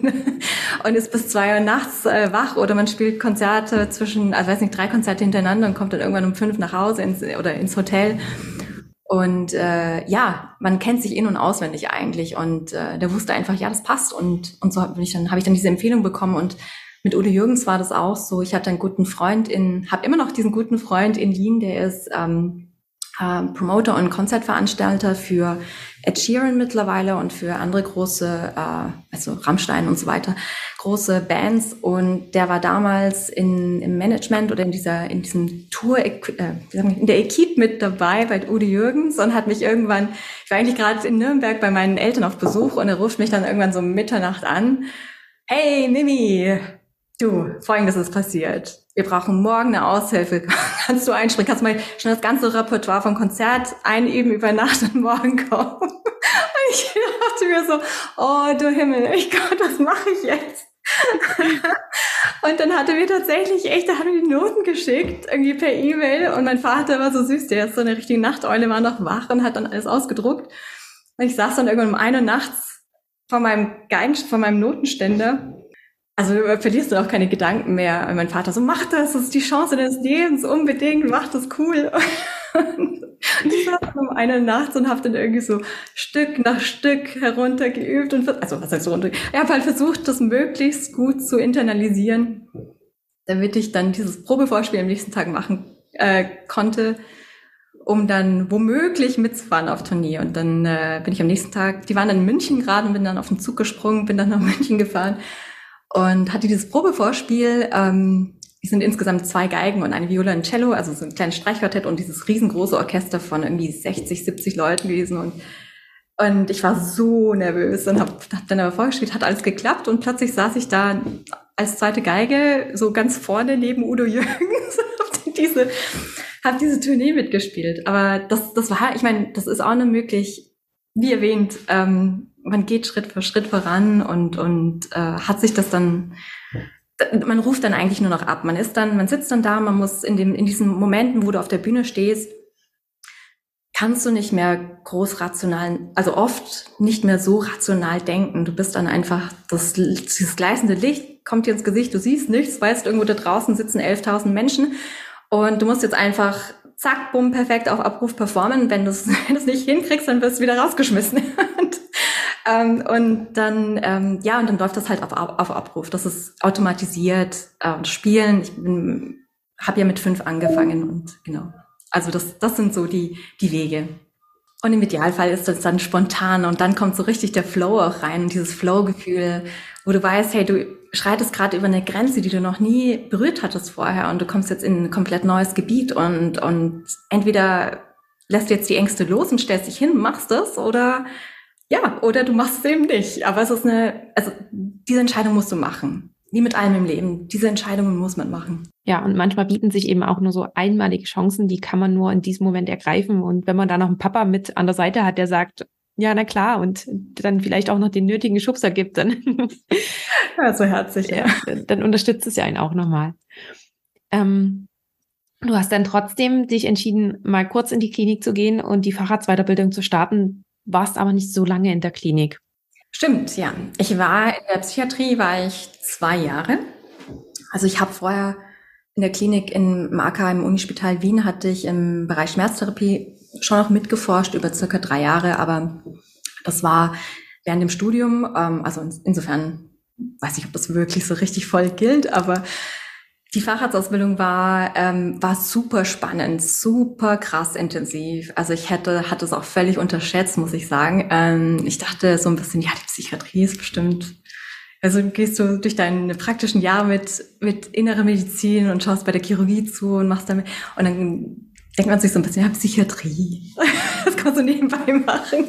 und ist bis zwei Uhr nachts äh, wach oder man spielt Konzerte zwischen, also weiß nicht, drei Konzerte hintereinander und kommt dann irgendwann um fünf nach Hause ins, oder ins Hotel. Und äh, ja, man kennt sich in- und auswendig eigentlich. Und äh, der wusste einfach, ja, das passt. Und, und so habe ich, dann, hab ich dann diese Empfehlung bekommen. Und mit Udo Jürgens war das auch so. Ich hatte einen guten Freund in, habe immer noch diesen guten Freund in Wien, der ist ähm, äh, Promoter und Konzertveranstalter für Ed Sheeran mittlerweile und für andere große, äh, also Rammstein und so weiter, große Bands. Und der war damals in, im Management oder in dieser, in diesem Tour, äh, in der Equipe mit dabei bei Udo Jürgens und hat mich irgendwann, ich war eigentlich gerade in Nürnberg bei meinen Eltern auf Besuch und er ruft mich dann irgendwann so Mitternacht an. Hey, Mimi, du, folgendes ist passiert wir brauchen morgen eine Aushilfe. Kannst du einspringen? Kannst du mal schon das ganze Repertoire vom Konzert einüben über Nacht und morgen kommen? Und ich dachte mir so, oh du Himmel, ich Gott, was mache ich jetzt? und dann hatte mir tatsächlich echt, da haben wir die Noten geschickt, irgendwie per E-Mail. Und mein Vater war so süß, der ist so eine richtige Nachteule, war noch wach und hat dann alles ausgedruckt. Und ich saß dann irgendwann um ein Uhr nachts vor meinem Geigen, vor meinem Notenständer also du verlierst du auch keine Gedanken mehr. Mein Vater so, mach das, das ist die Chance deines Lebens, unbedingt, mach das cool. Und ich war um eine Nacht und habe dann irgendwie so Stück nach Stück heruntergeübt und also was heißt runter? Ich habe halt versucht, das möglichst gut zu internalisieren, damit ich dann dieses Probevorspiel am nächsten Tag machen äh, konnte, um dann womöglich mitzufahren auf Tournee. Und dann äh, bin ich am nächsten Tag, die waren in München gerade und bin dann auf den Zug gesprungen, bin dann nach München gefahren und hatte dieses Probevorspiel. Ähm, es sind insgesamt zwei Geigen und eine Viola und Cello, also so ein kleines Streichquartett und dieses riesengroße Orchester von irgendwie 60, 70 Leuten gewesen und und ich war so nervös und habe hab dann aber vorgespielt, hat alles geklappt und plötzlich saß ich da als zweite Geige so ganz vorne neben Udo Jürgens und habe diese, hab diese Tournee mitgespielt. Aber das, das war, ich meine, das ist auch nur möglich, wie erwähnt, ähm, man geht Schritt für Schritt voran und, und äh, hat sich das dann, man ruft dann eigentlich nur noch ab. Man ist dann, man sitzt dann da, man muss in, dem, in diesen Momenten, wo du auf der Bühne stehst, kannst du nicht mehr groß rational, also oft nicht mehr so rational denken. Du bist dann einfach, das, dieses gleißende Licht kommt dir ins Gesicht, du siehst nichts, weißt, irgendwo da draußen sitzen 11.000 Menschen und du musst jetzt einfach zack, bumm, perfekt auf Abruf performen. Wenn du es nicht hinkriegst, dann wirst du wieder rausgeschmissen. Ähm, und dann, ähm, ja, und dann läuft das halt auf, auf Abruf. Das ist automatisiert äh, Spielen. Ich habe ja mit fünf angefangen und genau. Also das, das sind so die, die Wege. Und im Idealfall ist das dann spontan und dann kommt so richtig der Flow auch rein und dieses Flow-Gefühl, wo du weißt, hey, du schreitest gerade über eine Grenze, die du noch nie berührt hattest vorher und du kommst jetzt in ein komplett neues Gebiet und, und entweder lässt du jetzt die Ängste los und stellst dich hin, machst das oder ja, oder du machst es eben nicht. Aber es ist eine, also diese Entscheidung musst du machen. Wie mit allem im Leben. Diese Entscheidungen muss man machen. Ja, und manchmal bieten sich eben auch nur so einmalige Chancen, die kann man nur in diesem Moment ergreifen. Und wenn man da noch einen Papa mit an der Seite hat, der sagt, ja, na klar, und dann vielleicht auch noch den nötigen Schubser gibt, dann. ja, so herzlich, ja. Dann unterstützt es ja einen auch nochmal. Ähm, du hast dann trotzdem dich entschieden, mal kurz in die Klinik zu gehen und die Facharztweiterbildung zu starten warst aber nicht so lange in der Klinik. Stimmt, ja. Ich war in der Psychiatrie, war ich zwei Jahre. Also ich habe vorher in der Klinik im AK im Unispital Wien hatte ich im Bereich Schmerztherapie schon noch mitgeforscht über circa drei Jahre, aber das war während dem Studium, ähm, also insofern weiß ich, ob das wirklich so richtig voll gilt, aber die Facharztausbildung war, ähm, war super spannend, super krass intensiv. Also ich hätte, hatte es auch völlig unterschätzt, muss ich sagen. Ähm, ich dachte so ein bisschen, ja, die Psychiatrie ist bestimmt, also gehst du durch deine praktischen Jahre mit, mit innerer Medizin und schaust bei der Chirurgie zu und machst damit, und dann denkt man sich so ein bisschen, ja, Psychiatrie. das kannst du nebenbei machen.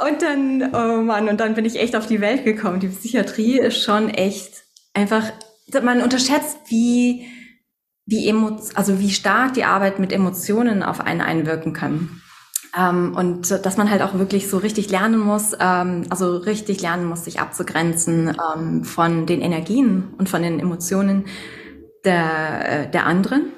Und dann, oh Mann, und dann bin ich echt auf die Welt gekommen. Die Psychiatrie ist schon echt einfach man unterschätzt, wie, wie emo also wie stark die Arbeit mit Emotionen auf einen einwirken kann. Ähm, und dass man halt auch wirklich so richtig lernen muss, ähm, also richtig lernen muss, sich abzugrenzen ähm, von den Energien und von den Emotionen der, äh, der anderen.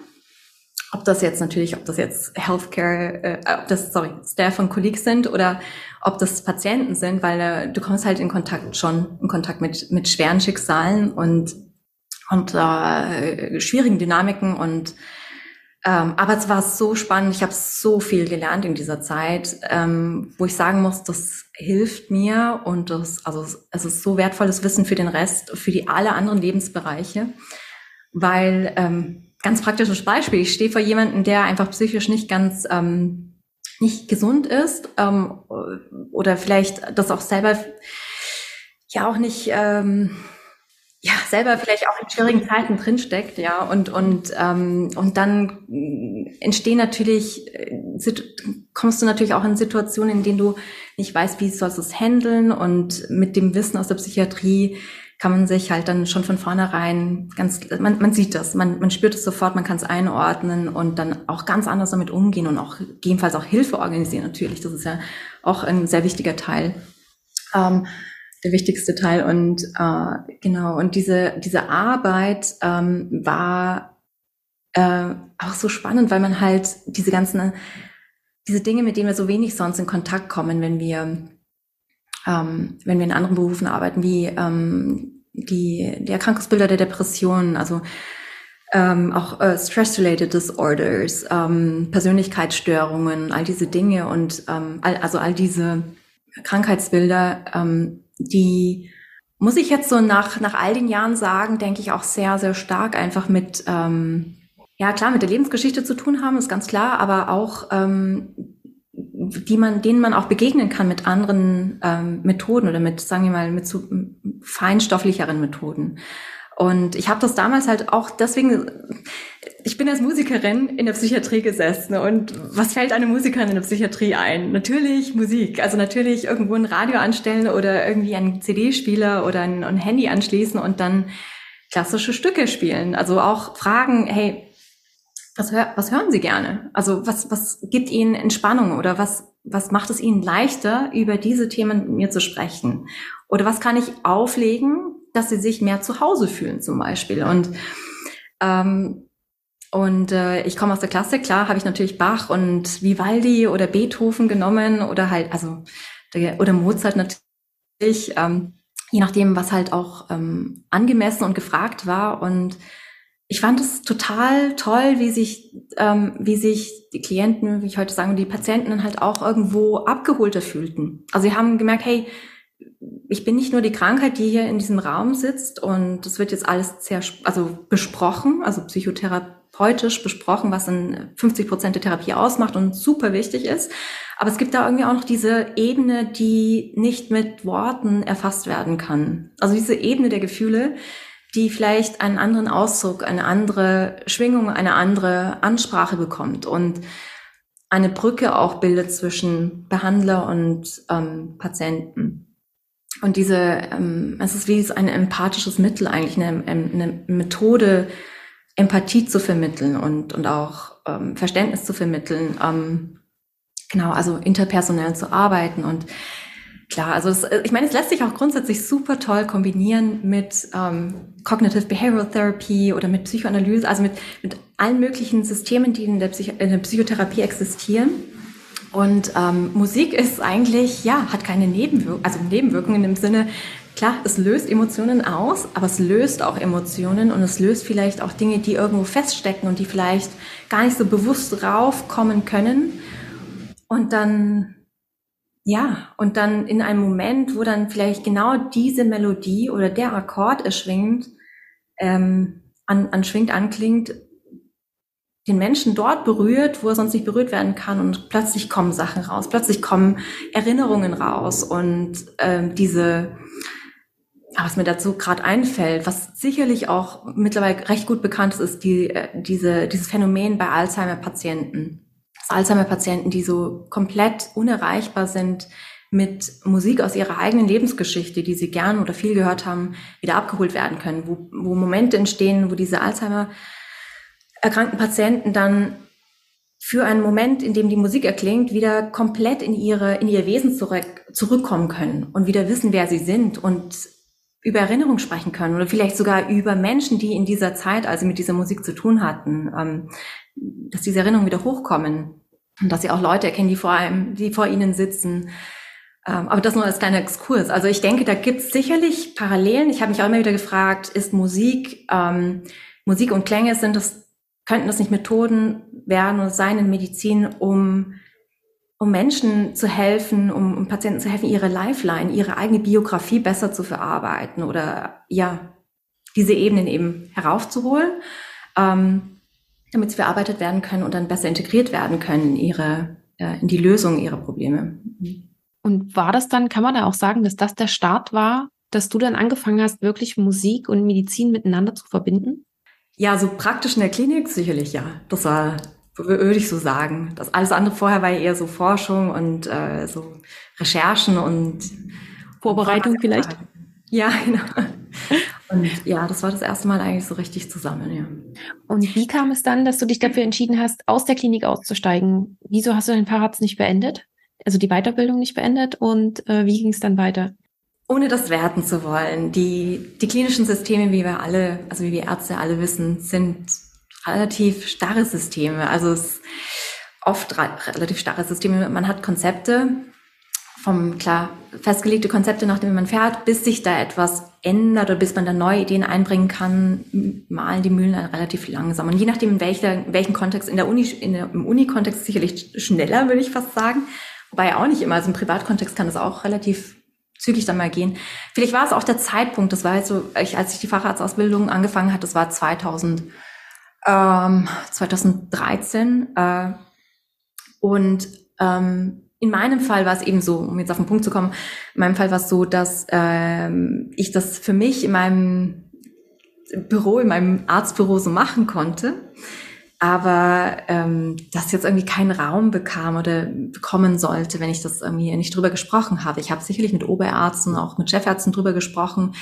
Ob das jetzt natürlich, ob das jetzt Healthcare, äh, ob das, sorry, Staff und Colleagues sind oder ob das Patienten sind, weil äh, du kommst halt in Kontakt schon, in Kontakt mit, mit schweren Schicksalen und und äh, schwierigen Dynamiken und Ähm, aber es war so spannend. Ich habe so viel gelernt in dieser Zeit, ähm, wo ich sagen muss, das hilft mir und das, also es ist so wertvolles Wissen für den Rest, für die alle anderen Lebensbereiche, weil ähm, ganz praktisches Beispiel. Ich stehe vor jemandem, der einfach psychisch nicht ganz ähm, nicht gesund ist ähm, oder vielleicht das auch selber ja auch nicht ähm, ja selber vielleicht auch in schwierigen Zeiten drinsteckt, ja und und ähm, und dann entstehen natürlich äh, kommst du natürlich auch in Situationen, in denen du nicht weißt, wie sollst du es handeln und mit dem Wissen aus der Psychiatrie kann man sich halt dann schon von vornherein ganz, man, man sieht das, man, man spürt es sofort, man kann es einordnen und dann auch ganz anders damit umgehen und auch gegebenenfalls auch Hilfe organisieren natürlich. Das ist ja auch ein sehr wichtiger Teil. Ähm, der wichtigste Teil. Und äh, genau und diese diese Arbeit ähm, war äh, auch so spannend, weil man halt diese ganzen diese Dinge, mit denen wir so wenig sonst in Kontakt kommen, wenn wir ähm, wenn wir in anderen Berufen arbeiten, wie ähm, die, die Erkrankungsbilder der Depression, also ähm, auch äh, Stress-related Disorders, ähm, Persönlichkeitsstörungen, all diese Dinge und ähm, all, also all diese Krankheitsbilder, ähm, die muss ich jetzt so nach, nach all den Jahren sagen, denke ich auch sehr, sehr stark einfach mit, ähm, ja klar, mit der Lebensgeschichte zu tun haben, ist ganz klar, aber auch ähm, die man, denen man auch begegnen kann mit anderen ähm, Methoden oder mit, sagen wir mal, mit so feinstofflicheren Methoden. Und ich habe das damals halt auch deswegen, ich bin als Musikerin in der Psychiatrie gesessen und was fällt einem Musikerin in der Psychiatrie ein? Natürlich Musik, also natürlich irgendwo ein Radio anstellen oder irgendwie einen CD-Spieler oder ein, ein Handy anschließen und dann klassische Stücke spielen. Also auch fragen, hey, was, hör, was hören Sie gerne? Also was, was gibt Ihnen Entspannung oder was, was macht es Ihnen leichter, über diese Themen mit mir zu sprechen? Oder was kann ich auflegen, dass Sie sich mehr zu Hause fühlen zum Beispiel? Und ähm, und äh, ich komme aus der Klasse, klar, habe ich natürlich Bach und Vivaldi oder Beethoven genommen oder halt, also oder Mozart natürlich, ähm, je nachdem, was halt auch ähm, angemessen und gefragt war. Und ich fand es total toll, wie sich, ähm, wie sich die Klienten, wie ich heute sagen, die Patienten halt auch irgendwo abgeholter fühlten. Also sie haben gemerkt, hey, ich bin nicht nur die Krankheit, die hier in diesem Raum sitzt und es wird jetzt alles sehr, also besprochen, also psychotherapeutisch besprochen, was in 50 Prozent der Therapie ausmacht und super wichtig ist. Aber es gibt da irgendwie auch noch diese Ebene, die nicht mit Worten erfasst werden kann. Also diese Ebene der Gefühle, die vielleicht einen anderen Ausdruck, eine andere Schwingung, eine andere Ansprache bekommt und eine Brücke auch bildet zwischen Behandler und ähm, Patienten. Und diese, ähm, es ist wie ein empathisches Mittel eigentlich, eine, eine Methode, Empathie zu vermitteln und, und auch ähm, Verständnis zu vermitteln. Ähm, genau, also interpersonell zu arbeiten und Klar, also es, ich meine, es lässt sich auch grundsätzlich super toll kombinieren mit ähm, Cognitive Behavioral Therapy oder mit Psychoanalyse, also mit, mit allen möglichen Systemen, die in der, Psych in der Psychotherapie existieren. Und ähm, Musik ist eigentlich, ja, hat keine Nebenwirkungen, also Nebenwirkungen im Sinne, klar, es löst Emotionen aus, aber es löst auch Emotionen und es löst vielleicht auch Dinge, die irgendwo feststecken und die vielleicht gar nicht so bewusst raufkommen können. Und dann ja, und dann in einem Moment, wo dann vielleicht genau diese Melodie oder der Akkord erschwingt, ähm, an, anschwingt, anklingt, den Menschen dort berührt, wo er sonst nicht berührt werden kann. Und plötzlich kommen Sachen raus, plötzlich kommen Erinnerungen raus. Und ähm, diese, was mir dazu gerade einfällt, was sicherlich auch mittlerweile recht gut bekannt ist, ist die, äh, diese, dieses Phänomen bei Alzheimer-Patienten. Alzheimer-Patienten, die so komplett unerreichbar sind, mit Musik aus ihrer eigenen Lebensgeschichte, die sie gern oder viel gehört haben, wieder abgeholt werden können, wo, wo Momente entstehen, wo diese Alzheimer erkrankten Patienten dann für einen Moment, in dem die Musik erklingt, wieder komplett in ihre, in ihr Wesen zurück, zurückkommen können und wieder wissen, wer sie sind und über Erinnerung sprechen können oder vielleicht sogar über Menschen, die in dieser Zeit, also mit dieser Musik zu tun hatten, ähm, dass diese Erinnerungen wieder hochkommen und dass sie auch Leute erkennen, die vor einem, die vor ihnen sitzen. Ähm, aber das nur als kleiner Exkurs. Also ich denke, da gibt es sicherlich Parallelen. Ich habe mich auch immer wieder gefragt, ist Musik, ähm, Musik und Klänge, sind das könnten das nicht Methoden werden oder sein in Medizin, um, um Menschen zu helfen, um, um Patienten zu helfen, ihre Lifeline, ihre eigene Biografie besser zu verarbeiten oder ja, diese Ebenen eben heraufzuholen, ähm, damit sie verarbeitet werden können und dann besser integriert werden können in ihre, äh, in die Lösung ihrer Probleme. Und war das dann, kann man da auch sagen, dass das der Start war, dass du dann angefangen hast, wirklich Musik und Medizin miteinander zu verbinden? Ja, so praktisch in der Klinik sicherlich, ja. Das war, würde ich so sagen. Das alles andere vorher war eher so Forschung und äh, so Recherchen und Vorbereitung vielleicht. Ja, genau. Und ja, das war das erste Mal eigentlich so richtig zusammen, ja. Und wie kam es dann, dass du dich dafür entschieden hast, aus der Klinik auszusteigen? Wieso hast du dein Fahrrad nicht beendet? Also die Weiterbildung nicht beendet und äh, wie ging es dann weiter? Ohne das werten zu wollen, die, die klinischen Systeme, wie wir alle, also wie wir Ärzte alle wissen, sind relativ starre Systeme. Also es oft relativ starre Systeme. Man hat Konzepte, vom klar festgelegte Konzepte, nach denen man fährt, bis sich da etwas ändert oder bis man da neue Ideen einbringen kann, malen die Mühlen dann relativ langsam. Und je nachdem, in, welcher, in welchem Kontext, in der Uni, in der, im Uni-Kontext sicherlich schneller, würde ich fast sagen. Wobei auch nicht immer. Also im Privatkontext kann das auch relativ zügig dann mal gehen. Vielleicht war es auch der Zeitpunkt, das war jetzt so, ich, als ich die Facharztausbildung angefangen hat, das war 2000, ähm, 2013. Äh, und ähm, in meinem Fall war es eben so, um jetzt auf den Punkt zu kommen, in meinem Fall war es so, dass ähm, ich das für mich in meinem Büro, in meinem Arztbüro so machen konnte aber ähm, das jetzt irgendwie keinen Raum bekam oder bekommen sollte, wenn ich das irgendwie nicht drüber gesprochen habe. Ich habe sicherlich mit Oberärzten, auch mit Chefärzten drüber gesprochen.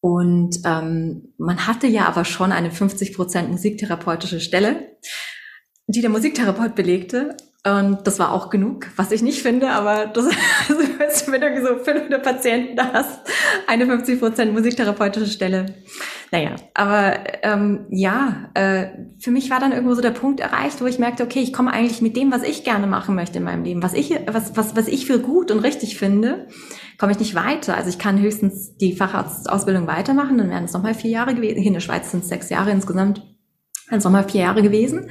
Und ähm, man hatte ja aber schon eine 50 Prozent musiktherapeutische Stelle, die der Musiktherapeut belegte. Und das war auch genug, was ich nicht finde, aber das, also wenn du so 500 Patienten hast, eine 50 Prozent musiktherapeutische Stelle. Naja, aber ähm, ja, äh, für mich war dann irgendwo so der Punkt erreicht, wo ich merkte, okay, ich komme eigentlich mit dem, was ich gerne machen möchte in meinem Leben, was ich, was, was, was ich für gut und richtig finde, komme ich nicht weiter. Also ich kann höchstens die Facharztausbildung weitermachen, dann wären es nochmal vier Jahre gewesen. Hier in der Schweiz sind es sechs Jahre insgesamt, wären es nochmal vier Jahre gewesen.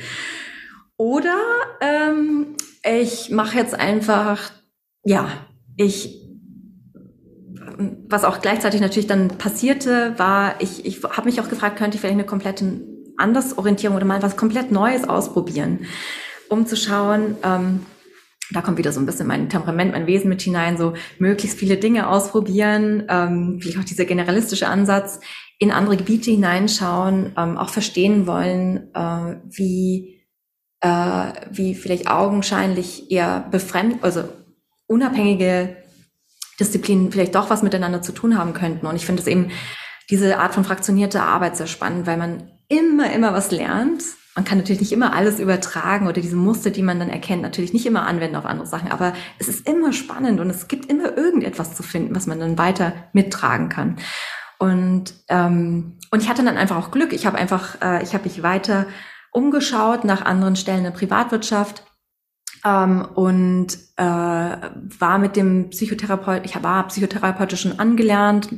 Oder ähm, ich mache jetzt einfach, ja, ich, was auch gleichzeitig natürlich dann passierte, war, ich, ich habe mich auch gefragt, könnte ich vielleicht eine komplette Andersorientierung oder mal was komplett Neues ausprobieren, um zu schauen, ähm, da kommt wieder so ein bisschen mein Temperament, mein Wesen mit hinein, so möglichst viele Dinge ausprobieren, ähm, vielleicht auch dieser generalistische Ansatz, in andere Gebiete hineinschauen, ähm, auch verstehen wollen, äh, wie äh, wie vielleicht augenscheinlich eher befremd, also unabhängige Disziplinen vielleicht doch was miteinander zu tun haben könnten. Und ich finde es eben diese Art von fraktionierter Arbeit sehr spannend, weil man immer, immer was lernt. Man kann natürlich nicht immer alles übertragen oder diese Muster, die man dann erkennt, natürlich nicht immer anwenden auf andere Sachen. Aber es ist immer spannend und es gibt immer irgendetwas zu finden, was man dann weiter mittragen kann. Und ähm, und ich hatte dann einfach auch Glück. Ich habe einfach, äh, ich habe mich weiter umgeschaut nach anderen Stellen der Privatwirtschaft ähm, und äh, war mit dem Psychotherapeut, ich war psychotherapeutisch schon angelernt,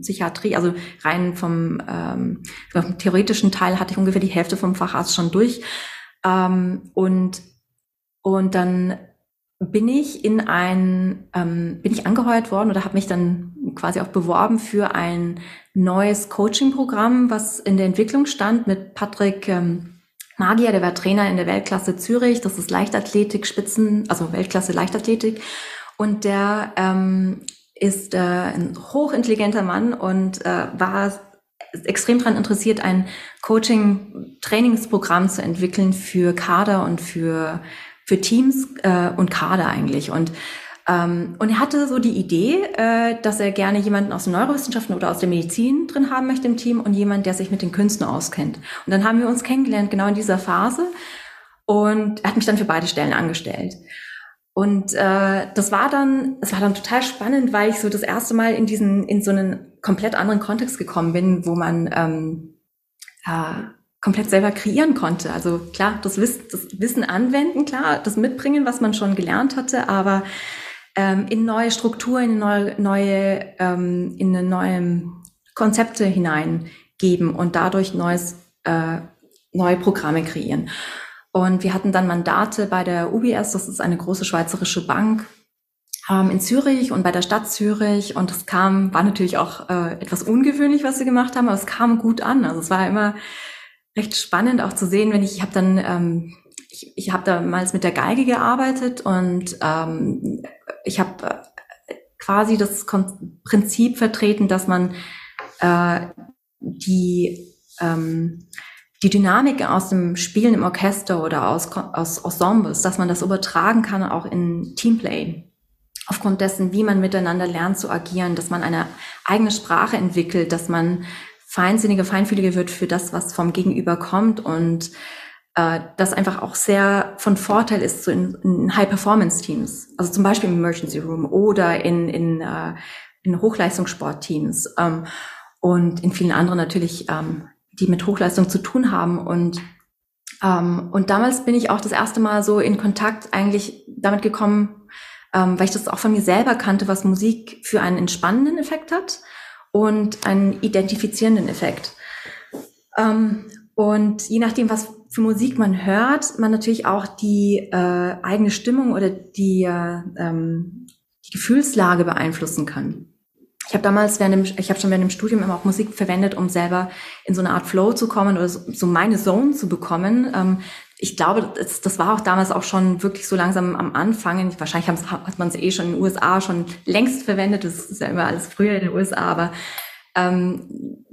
Psychiatrie, also rein vom, ähm, vom theoretischen Teil hatte ich ungefähr die Hälfte vom Facharzt schon durch. Ähm, und, und dann bin ich in ein, ähm, bin ich angeheuert worden oder habe mich dann quasi auch beworben für ein neues Coaching-Programm, was in der Entwicklung stand mit Patrick ähm, Magier, der war Trainer in der Weltklasse Zürich, das ist Leichtathletik, Spitzen, also Weltklasse Leichtathletik. Und der ähm, ist äh, ein hochintelligenter Mann und äh, war extrem daran interessiert, ein Coaching-Trainingsprogramm zu entwickeln für Kader und für, für Teams äh, und Kader eigentlich. Und ähm, und er hatte so die Idee, äh, dass er gerne jemanden aus den Neurowissenschaften oder aus der Medizin drin haben möchte im Team und jemand, der sich mit den Künsten auskennt. Und dann haben wir uns kennengelernt, genau in dieser Phase. Und er hat mich dann für beide Stellen angestellt. Und äh, das war dann, es war dann total spannend, weil ich so das erste Mal in diesen, in so einen komplett anderen Kontext gekommen bin, wo man ähm, äh, komplett selber kreieren konnte. Also klar, das Wissen, das Wissen anwenden, klar, das mitbringen, was man schon gelernt hatte, aber ähm, in neue Strukturen, in neue, neue ähm, in neue Konzepte hineingeben und dadurch neues, äh, neue Programme kreieren. Und wir hatten dann Mandate bei der UBS, das ist eine große schweizerische Bank, ähm, in Zürich und bei der Stadt Zürich. Und es kam, war natürlich auch äh, etwas ungewöhnlich, was wir gemacht haben, aber es kam gut an. Also es war immer recht spannend auch zu sehen, wenn ich, ich habe dann, ähm, ich, ich habe damals mit der Geige gearbeitet und ähm, ich habe äh, quasi das Prinzip vertreten, dass man äh, die ähm, die Dynamik aus dem Spielen im Orchester oder aus, aus Ensembles, dass man das übertragen kann auch in Teamplay. Aufgrund dessen, wie man miteinander lernt zu agieren, dass man eine eigene Sprache entwickelt, dass man feinsinnige, feinfühliger wird für das, was vom Gegenüber kommt und äh, das einfach auch sehr von Vorteil ist so in, in High-Performance-Teams. Also zum Beispiel im Emergency Room oder in, in, äh, in Hochleistungssportteams ähm, und in vielen anderen natürlich ähm, die mit Hochleistung zu tun haben. Und, ähm, und damals bin ich auch das erste Mal so in Kontakt eigentlich damit gekommen, ähm, weil ich das auch von mir selber kannte, was Musik für einen entspannenden Effekt hat und einen identifizierenden Effekt. Ähm, und je nachdem, was für Musik man hört, man natürlich auch die äh, eigene Stimmung oder die, äh, ähm, die Gefühlslage beeinflussen kann. Ich habe damals während dem, ich habe schon während dem Studium immer auch Musik verwendet, um selber in so eine Art Flow zu kommen oder so, so meine Zone zu bekommen. Ähm, ich glaube, das, das war auch damals auch schon wirklich so langsam am Anfang. Wahrscheinlich hat man es eh schon in den USA schon längst verwendet. Das ist ja immer alles früher in den USA, aber ähm,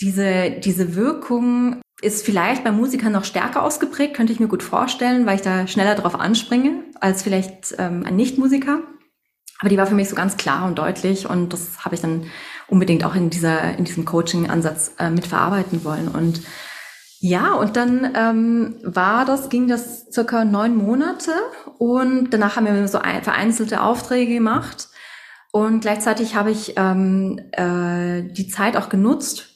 diese, diese Wirkung ist vielleicht bei Musikern noch stärker ausgeprägt, könnte ich mir gut vorstellen, weil ich da schneller drauf anspringe als vielleicht ähm, ein Nichtmusiker. Aber die war für mich so ganz klar und deutlich und das habe ich dann unbedingt auch in dieser in diesem Coaching-Ansatz äh, mit verarbeiten wollen. Und ja, und dann ähm, war das, ging das circa neun Monate und danach haben wir so ein, vereinzelte Aufträge gemacht. Und gleichzeitig habe ich ähm, äh, die Zeit auch genutzt,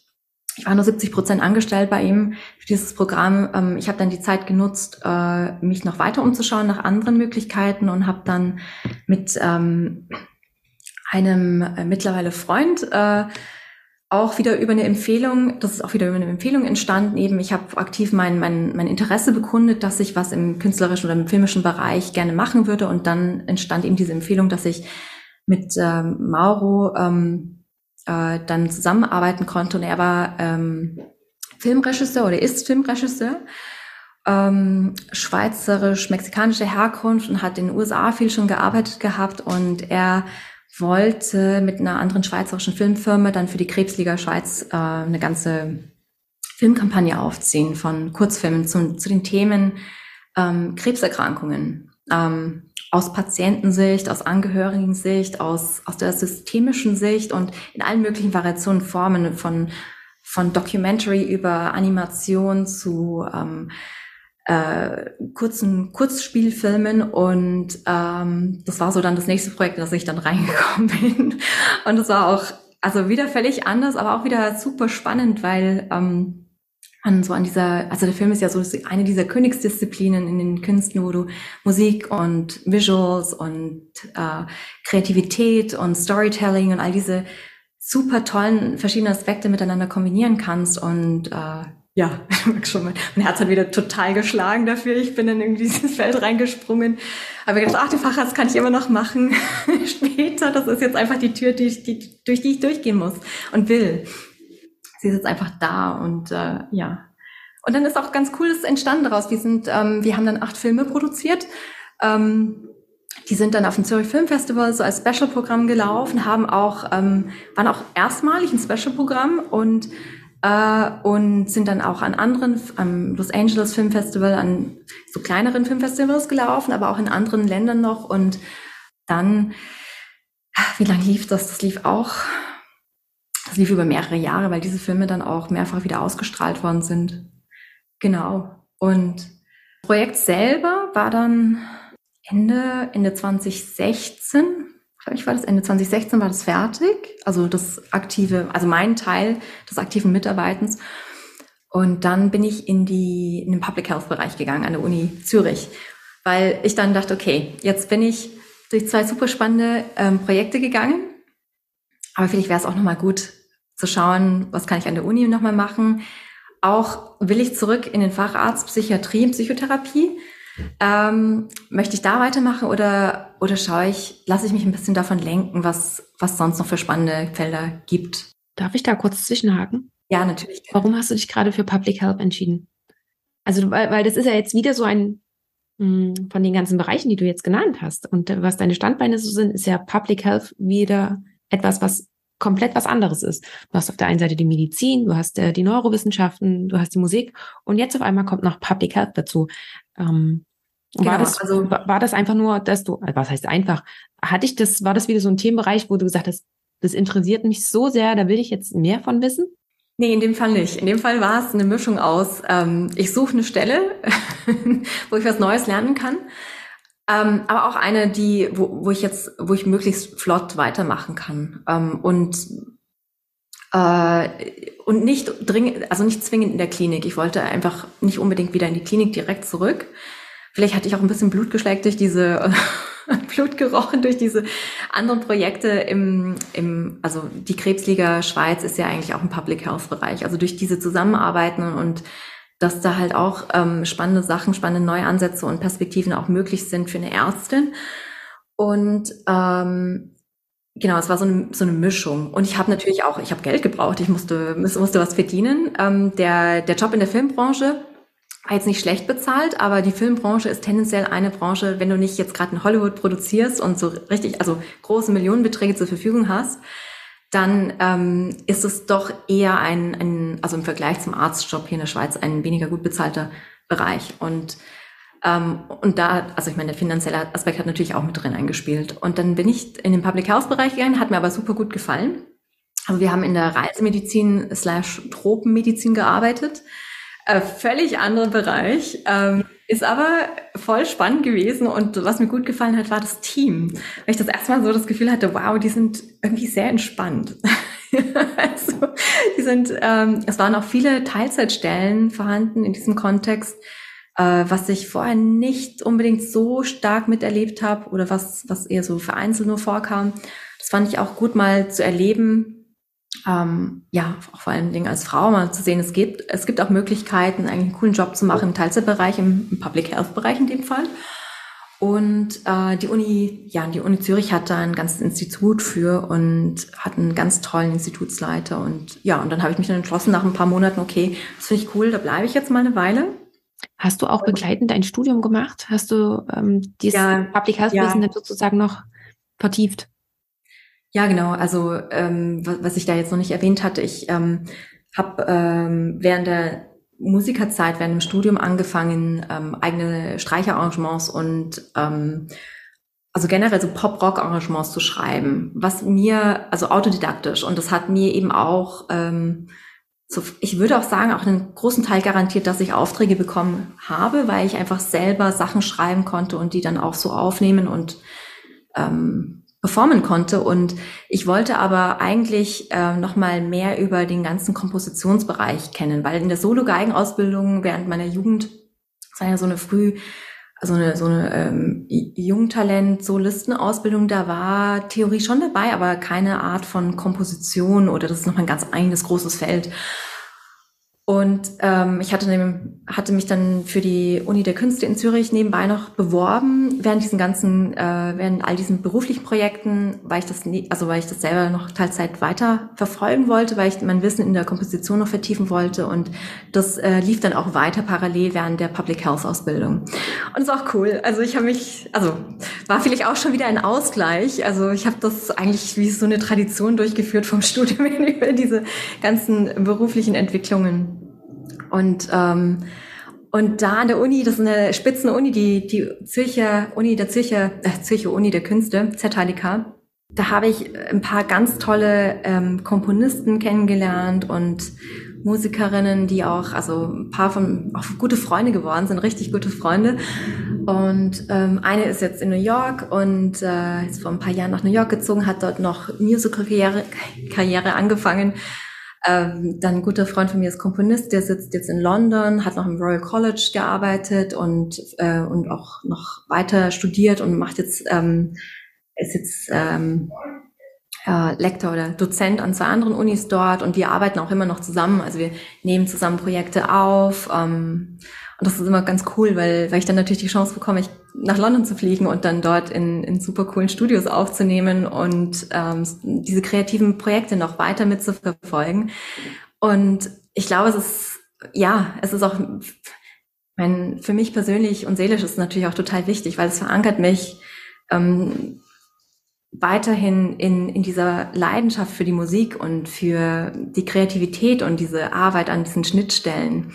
ich war nur 70 Prozent angestellt bei ihm für dieses Programm. Ähm, ich habe dann die Zeit genutzt, äh, mich noch weiter umzuschauen nach anderen Möglichkeiten und habe dann mit ähm, einem äh, mittlerweile Freund äh, auch wieder über eine Empfehlung, das ist auch wieder über eine Empfehlung entstanden, eben ich habe aktiv mein, mein, mein Interesse bekundet, dass ich was im künstlerischen oder im filmischen Bereich gerne machen würde und dann entstand eben diese Empfehlung, dass ich mit ähm, Mauro äh, dann zusammenarbeiten konnte. Und er war ähm, Filmregisseur oder ist Filmregisseur, ähm, schweizerisch-mexikanische Herkunft und hat in den USA viel schon gearbeitet gehabt. Und er wollte mit einer anderen schweizerischen Filmfirma dann für die Krebsliga Schweiz äh, eine ganze Filmkampagne aufziehen von Kurzfilmen zu, zu den Themen ähm, Krebserkrankungen. Ähm, aus Patientensicht, aus Angehörigen-Sicht, aus, aus der systemischen Sicht und in allen möglichen Variationen, Formen von, von Documentary über Animation zu ähm, äh, kurzen Kurzspielfilmen und ähm, das war so dann das nächste Projekt, in das ich dann reingekommen bin. Und das war auch, also wieder völlig anders, aber auch wieder super spannend, weil ähm, an so an dieser, also der Film ist ja so eine dieser Königsdisziplinen in den Künsten, wo du Musik und Visuals und äh, Kreativität und Storytelling und all diese super tollen verschiedenen Aspekte miteinander kombinieren kannst und äh, ja, schon mein Herz hat wieder total geschlagen dafür. Ich bin dann in dieses Feld reingesprungen. Aber gedacht, ach, den Facharzt kann ich immer noch machen später. Das ist jetzt einfach die Tür, die, die, durch die ich durchgehen muss und will sie ist jetzt einfach da und äh, ja. Und dann ist auch ganz cooles entstanden daraus. Wir sind, ähm, wir haben dann acht Filme produziert. Ähm, die sind dann auf dem Zürich Film Festival so als Special-Programm gelaufen, haben auch, ähm, waren auch erstmalig ein Special-Programm und äh, und sind dann auch an anderen, am Los Angeles Film Festival, an so kleineren Filmfestivals gelaufen, aber auch in anderen Ländern noch. Und dann, wie lange lief das? Das lief auch das lief über mehrere Jahre, weil diese Filme dann auch mehrfach wieder ausgestrahlt worden sind. Genau. Und das Projekt selber war dann Ende, Ende 2016, glaube ich, war das Ende 2016 war das fertig. Also das aktive, also mein Teil des aktiven Mitarbeitens. Und dann bin ich in die, in den Public Health Bereich gegangen an der Uni Zürich, weil ich dann dachte, okay, jetzt bin ich durch zwei super spannende ähm, Projekte gegangen. Aber vielleicht wäre es auch nochmal gut, zu schauen, was kann ich an der Uni nochmal machen. auch will ich zurück in den Facharzt Psychiatrie und Psychotherapie. Ähm, möchte ich da weitermachen oder, oder schaue ich, lasse ich mich ein bisschen davon lenken, was, was sonst noch für spannende Felder gibt? Darf ich da kurz zwischenhaken? Ja, natürlich. Warum hast du dich gerade für Public Health entschieden? Also, weil, weil das ist ja jetzt wieder so ein, mh, hm, von den ganzen Bereichen, die du jetzt genannt hast und was deine Standbeine so sind, ist ja Public Health wieder etwas, was komplett was anderes ist. Du hast auf der einen Seite die Medizin, du hast äh, die Neurowissenschaften, du hast die Musik und jetzt auf einmal kommt noch Public Health dazu. Ähm, genau, war das, also war das einfach nur, dass du, äh, was heißt einfach, hatte ich das, war das wieder so ein Themenbereich, wo du gesagt hast, das interessiert mich so sehr, da will ich jetzt mehr von wissen? Nee, in dem Fall nicht. In dem Fall war es eine Mischung aus, ähm, ich suche eine Stelle, wo ich was Neues lernen kann ähm, aber auch eine, die, wo, wo ich jetzt, wo ich möglichst flott weitermachen kann. Ähm, und äh, und nicht dringend, also nicht zwingend in der Klinik. Ich wollte einfach nicht unbedingt wieder in die Klinik direkt zurück. Vielleicht hatte ich auch ein bisschen Blut geschleckt durch diese Blut gerochen durch diese anderen Projekte im, im, also die Krebsliga Schweiz ist ja eigentlich auch im Public Health Bereich. Also durch diese Zusammenarbeiten und dass da halt auch ähm, spannende Sachen, spannende neue Ansätze und Perspektiven auch möglich sind für eine Ärztin. Und ähm, genau, es war so eine, so eine Mischung. Und ich habe natürlich auch, ich habe Geld gebraucht, ich musste, musste was verdienen. Ähm, der, der Job in der Filmbranche war jetzt nicht schlecht bezahlt, aber die Filmbranche ist tendenziell eine Branche, wenn du nicht jetzt gerade in Hollywood produzierst und so richtig, also große Millionenbeträge zur Verfügung hast, dann ähm, ist es doch eher ein, ein, also im Vergleich zum Arztjob hier in der Schweiz, ein weniger gut bezahlter Bereich. Und ähm, und da, also ich meine, der finanzielle Aspekt hat natürlich auch mit drin eingespielt. Und dann bin ich in den Public Health Bereich gegangen, hat mir aber super gut gefallen. Also wir haben in der Reisemedizin slash Tropenmedizin gearbeitet. Äh, völlig anderer Bereich. Ähm, ist aber voll spannend gewesen und was mir gut gefallen hat, war das Team. Weil ich das erstmal so das Gefühl hatte, wow, die sind irgendwie sehr entspannt. also, die sind, ähm, es waren auch viele Teilzeitstellen vorhanden in diesem Kontext, äh, was ich vorher nicht unbedingt so stark miterlebt habe oder was, was eher so vereinzelt nur vorkam. Das fand ich auch gut mal zu erleben, ähm, ja, auch vor allen Dingen als Frau mal zu sehen, es gibt, es gibt auch Möglichkeiten, eigentlich einen coolen Job zu machen im Teilzeitbereich, im, im Public Health Bereich in dem Fall. Und äh, die Uni, ja, die Uni Zürich hat da ein ganzes Institut für und hat einen ganz tollen Institutsleiter. Und ja, und dann habe ich mich dann entschlossen, nach ein paar Monaten, okay, das finde ich cool, da bleibe ich jetzt mal eine Weile. Hast du auch begleitend ein Studium gemacht? Hast du ähm, dieses ja, Public Health Wissen ja. sozusagen noch vertieft? Ja, genau. Also ähm, was ich da jetzt noch nicht erwähnt hatte, ich ähm, habe ähm, während der Musikerzeit, während dem Studium angefangen, ähm, eigene Streicherarrangements und ähm, also generell so Pop-Rock-Arrangements zu schreiben, was mir, also autodidaktisch, und das hat mir eben auch, ähm, so, ich würde auch sagen, auch einen großen Teil garantiert, dass ich Aufträge bekommen habe, weil ich einfach selber Sachen schreiben konnte und die dann auch so aufnehmen und ähm, performen konnte. Und ich wollte aber eigentlich äh, noch mal mehr über den ganzen Kompositionsbereich kennen, weil in der Solo-Geigenausbildung während meiner Jugend, das war ja so eine früh, also eine, so eine ähm, Jungtalent-Solistenausbildung, da war Theorie schon dabei, aber keine Art von Komposition oder das ist nochmal ein ganz eigenes großes Feld. Und ähm, ich hatte, hatte mich dann für die Uni der Künste in Zürich nebenbei noch beworben während diesen ganzen, äh, während all diesen beruflichen Projekten, weil ich das, nie, also weil ich das selber noch Teilzeit weiter verfolgen wollte, weil ich mein Wissen in der Komposition noch vertiefen wollte und das äh, lief dann auch weiter parallel während der Public Health Ausbildung. Und ist auch cool. Also ich habe mich, also war vielleicht auch schon wieder ein Ausgleich. Also ich habe das eigentlich wie so eine Tradition durchgeführt vom Studium über diese ganzen beruflichen Entwicklungen. Und, ähm, und da an der Uni, das ist eine Spitzenuni, die, die Zürcher Uni der Zürcher, äh, Zürcher Uni der Künste, ZHDK, da habe ich ein paar ganz tolle ähm, Komponisten kennengelernt und Musikerinnen, die auch, also ein paar von auch gute Freunde geworden sind, richtig gute Freunde. Und ähm, eine ist jetzt in New York und äh, ist vor ein paar Jahren nach New York gezogen, hat dort noch Musical-Karriere Karriere angefangen ähm, dann ein guter Freund von mir ist Komponist, der sitzt jetzt in London, hat noch im Royal College gearbeitet und, äh, und auch noch weiter studiert und macht jetzt, ähm, ist jetzt ähm, äh, Lektor oder Dozent an zwei anderen Unis dort und wir arbeiten auch immer noch zusammen. Also wir nehmen zusammen Projekte auf. Ähm, und das ist immer ganz cool, weil, weil ich dann natürlich die Chance bekomme, ich nach London zu fliegen und dann dort in, in super coolen Studios aufzunehmen und ähm, diese kreativen Projekte noch weiter mitzuverfolgen. Und ich glaube, es ist, ja, es ist auch, mein, für mich persönlich und seelisch ist es natürlich auch total wichtig, weil es verankert mich ähm, weiterhin in, in dieser Leidenschaft für die Musik und für die Kreativität und diese Arbeit an diesen Schnittstellen.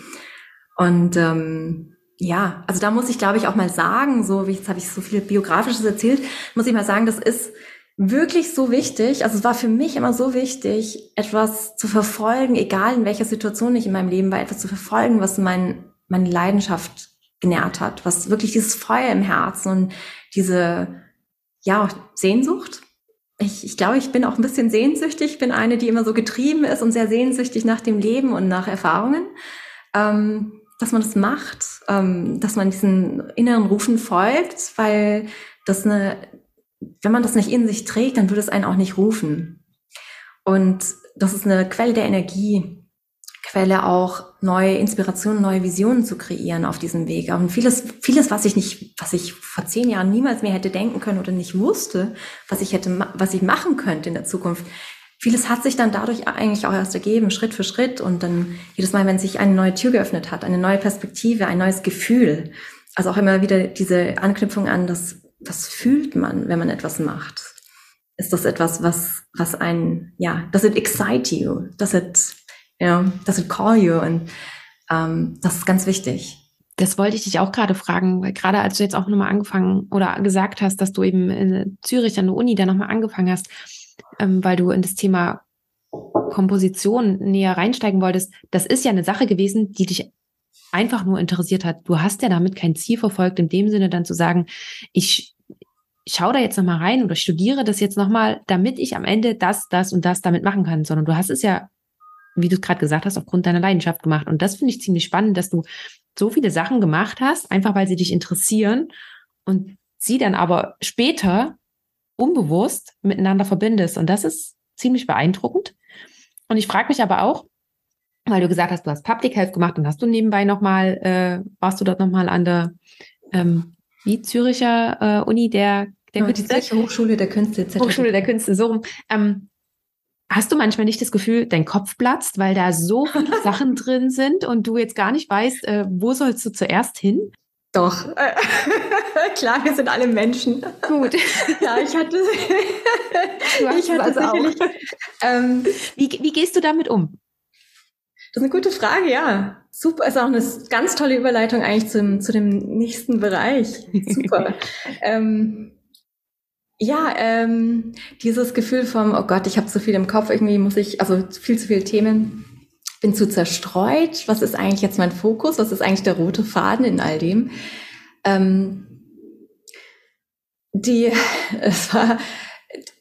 Und ähm, ja, also da muss ich, glaube ich, auch mal sagen, so wie jetzt habe ich so viel Biografisches erzählt, muss ich mal sagen, das ist wirklich so wichtig. Also es war für mich immer so wichtig, etwas zu verfolgen, egal in welcher Situation ich in meinem Leben war, etwas zu verfolgen, was mein, meine Leidenschaft genährt hat, was wirklich dieses Feuer im Herzen und diese, ja, Sehnsucht. Ich, ich glaube, ich bin auch ein bisschen sehnsüchtig. Bin eine, die immer so getrieben ist und sehr sehnsüchtig nach dem Leben und nach Erfahrungen. Ähm, dass man das macht, ähm, dass man diesen inneren Rufen folgt, weil das eine, wenn man das nicht in sich trägt, dann würde es einen auch nicht rufen. Und das ist eine Quelle der Energie, Quelle auch neue Inspirationen, neue Visionen zu kreieren auf diesem Weg. Und vieles, vieles, was ich nicht, was ich vor zehn Jahren niemals mehr hätte denken können oder nicht wusste, was ich hätte, was ich machen könnte in der Zukunft, vieles hat sich dann dadurch eigentlich auch erst ergeben, Schritt für Schritt. Und dann jedes Mal, wenn sich eine neue Tür geöffnet hat, eine neue Perspektive, ein neues Gefühl, also auch immer wieder diese Anknüpfung an, das, was fühlt man, wenn man etwas macht? Ist das etwas, was, was ein, ja, does it excite you? Does it, you know, does it call you? Und ähm, das ist ganz wichtig. Das wollte ich dich auch gerade fragen, weil gerade als du jetzt auch nochmal angefangen oder gesagt hast, dass du eben in Zürich an der Uni da nochmal angefangen hast, ähm, weil du in das Thema Komposition näher reinsteigen wolltest, das ist ja eine Sache gewesen, die dich einfach nur interessiert hat. Du hast ja damit kein Ziel verfolgt, in dem Sinne dann zu sagen, ich schaue da jetzt nochmal rein oder studiere das jetzt nochmal, damit ich am Ende das, das und das damit machen kann, sondern du hast es ja, wie du es gerade gesagt hast, aufgrund deiner Leidenschaft gemacht. Und das finde ich ziemlich spannend, dass du so viele Sachen gemacht hast, einfach weil sie dich interessieren und sie dann aber später unbewusst miteinander verbindest. Und das ist ziemlich beeindruckend. Und ich frage mich aber auch, weil du gesagt hast, du hast Public Health gemacht und hast du nebenbei nochmal, äh, warst du dort nochmal an der ähm, wie Züricher äh, Uni der, der ja, Künste? Die Hochschule der Künste. Hochschule der Künste, so rum. Ähm, hast du manchmal nicht das Gefühl, dein Kopf platzt, weil da so viele Sachen drin sind und du jetzt gar nicht weißt, äh, wo sollst du zuerst hin? Doch. Klar, wir sind alle Menschen. Gut. ja, ich hatte, ich hatte also auch. Ähm, wie, wie gehst du damit um? Das ist eine gute Frage, ja. Super, ist auch eine ganz tolle Überleitung eigentlich zum, zu dem nächsten Bereich. Super. ähm, ja, ähm, dieses Gefühl vom, oh Gott, ich habe zu viel im Kopf, irgendwie muss ich, also viel zu viele Themen bin zu zerstreut. Was ist eigentlich jetzt mein Fokus? Was ist eigentlich der rote Faden in all dem? Ähm, die, es war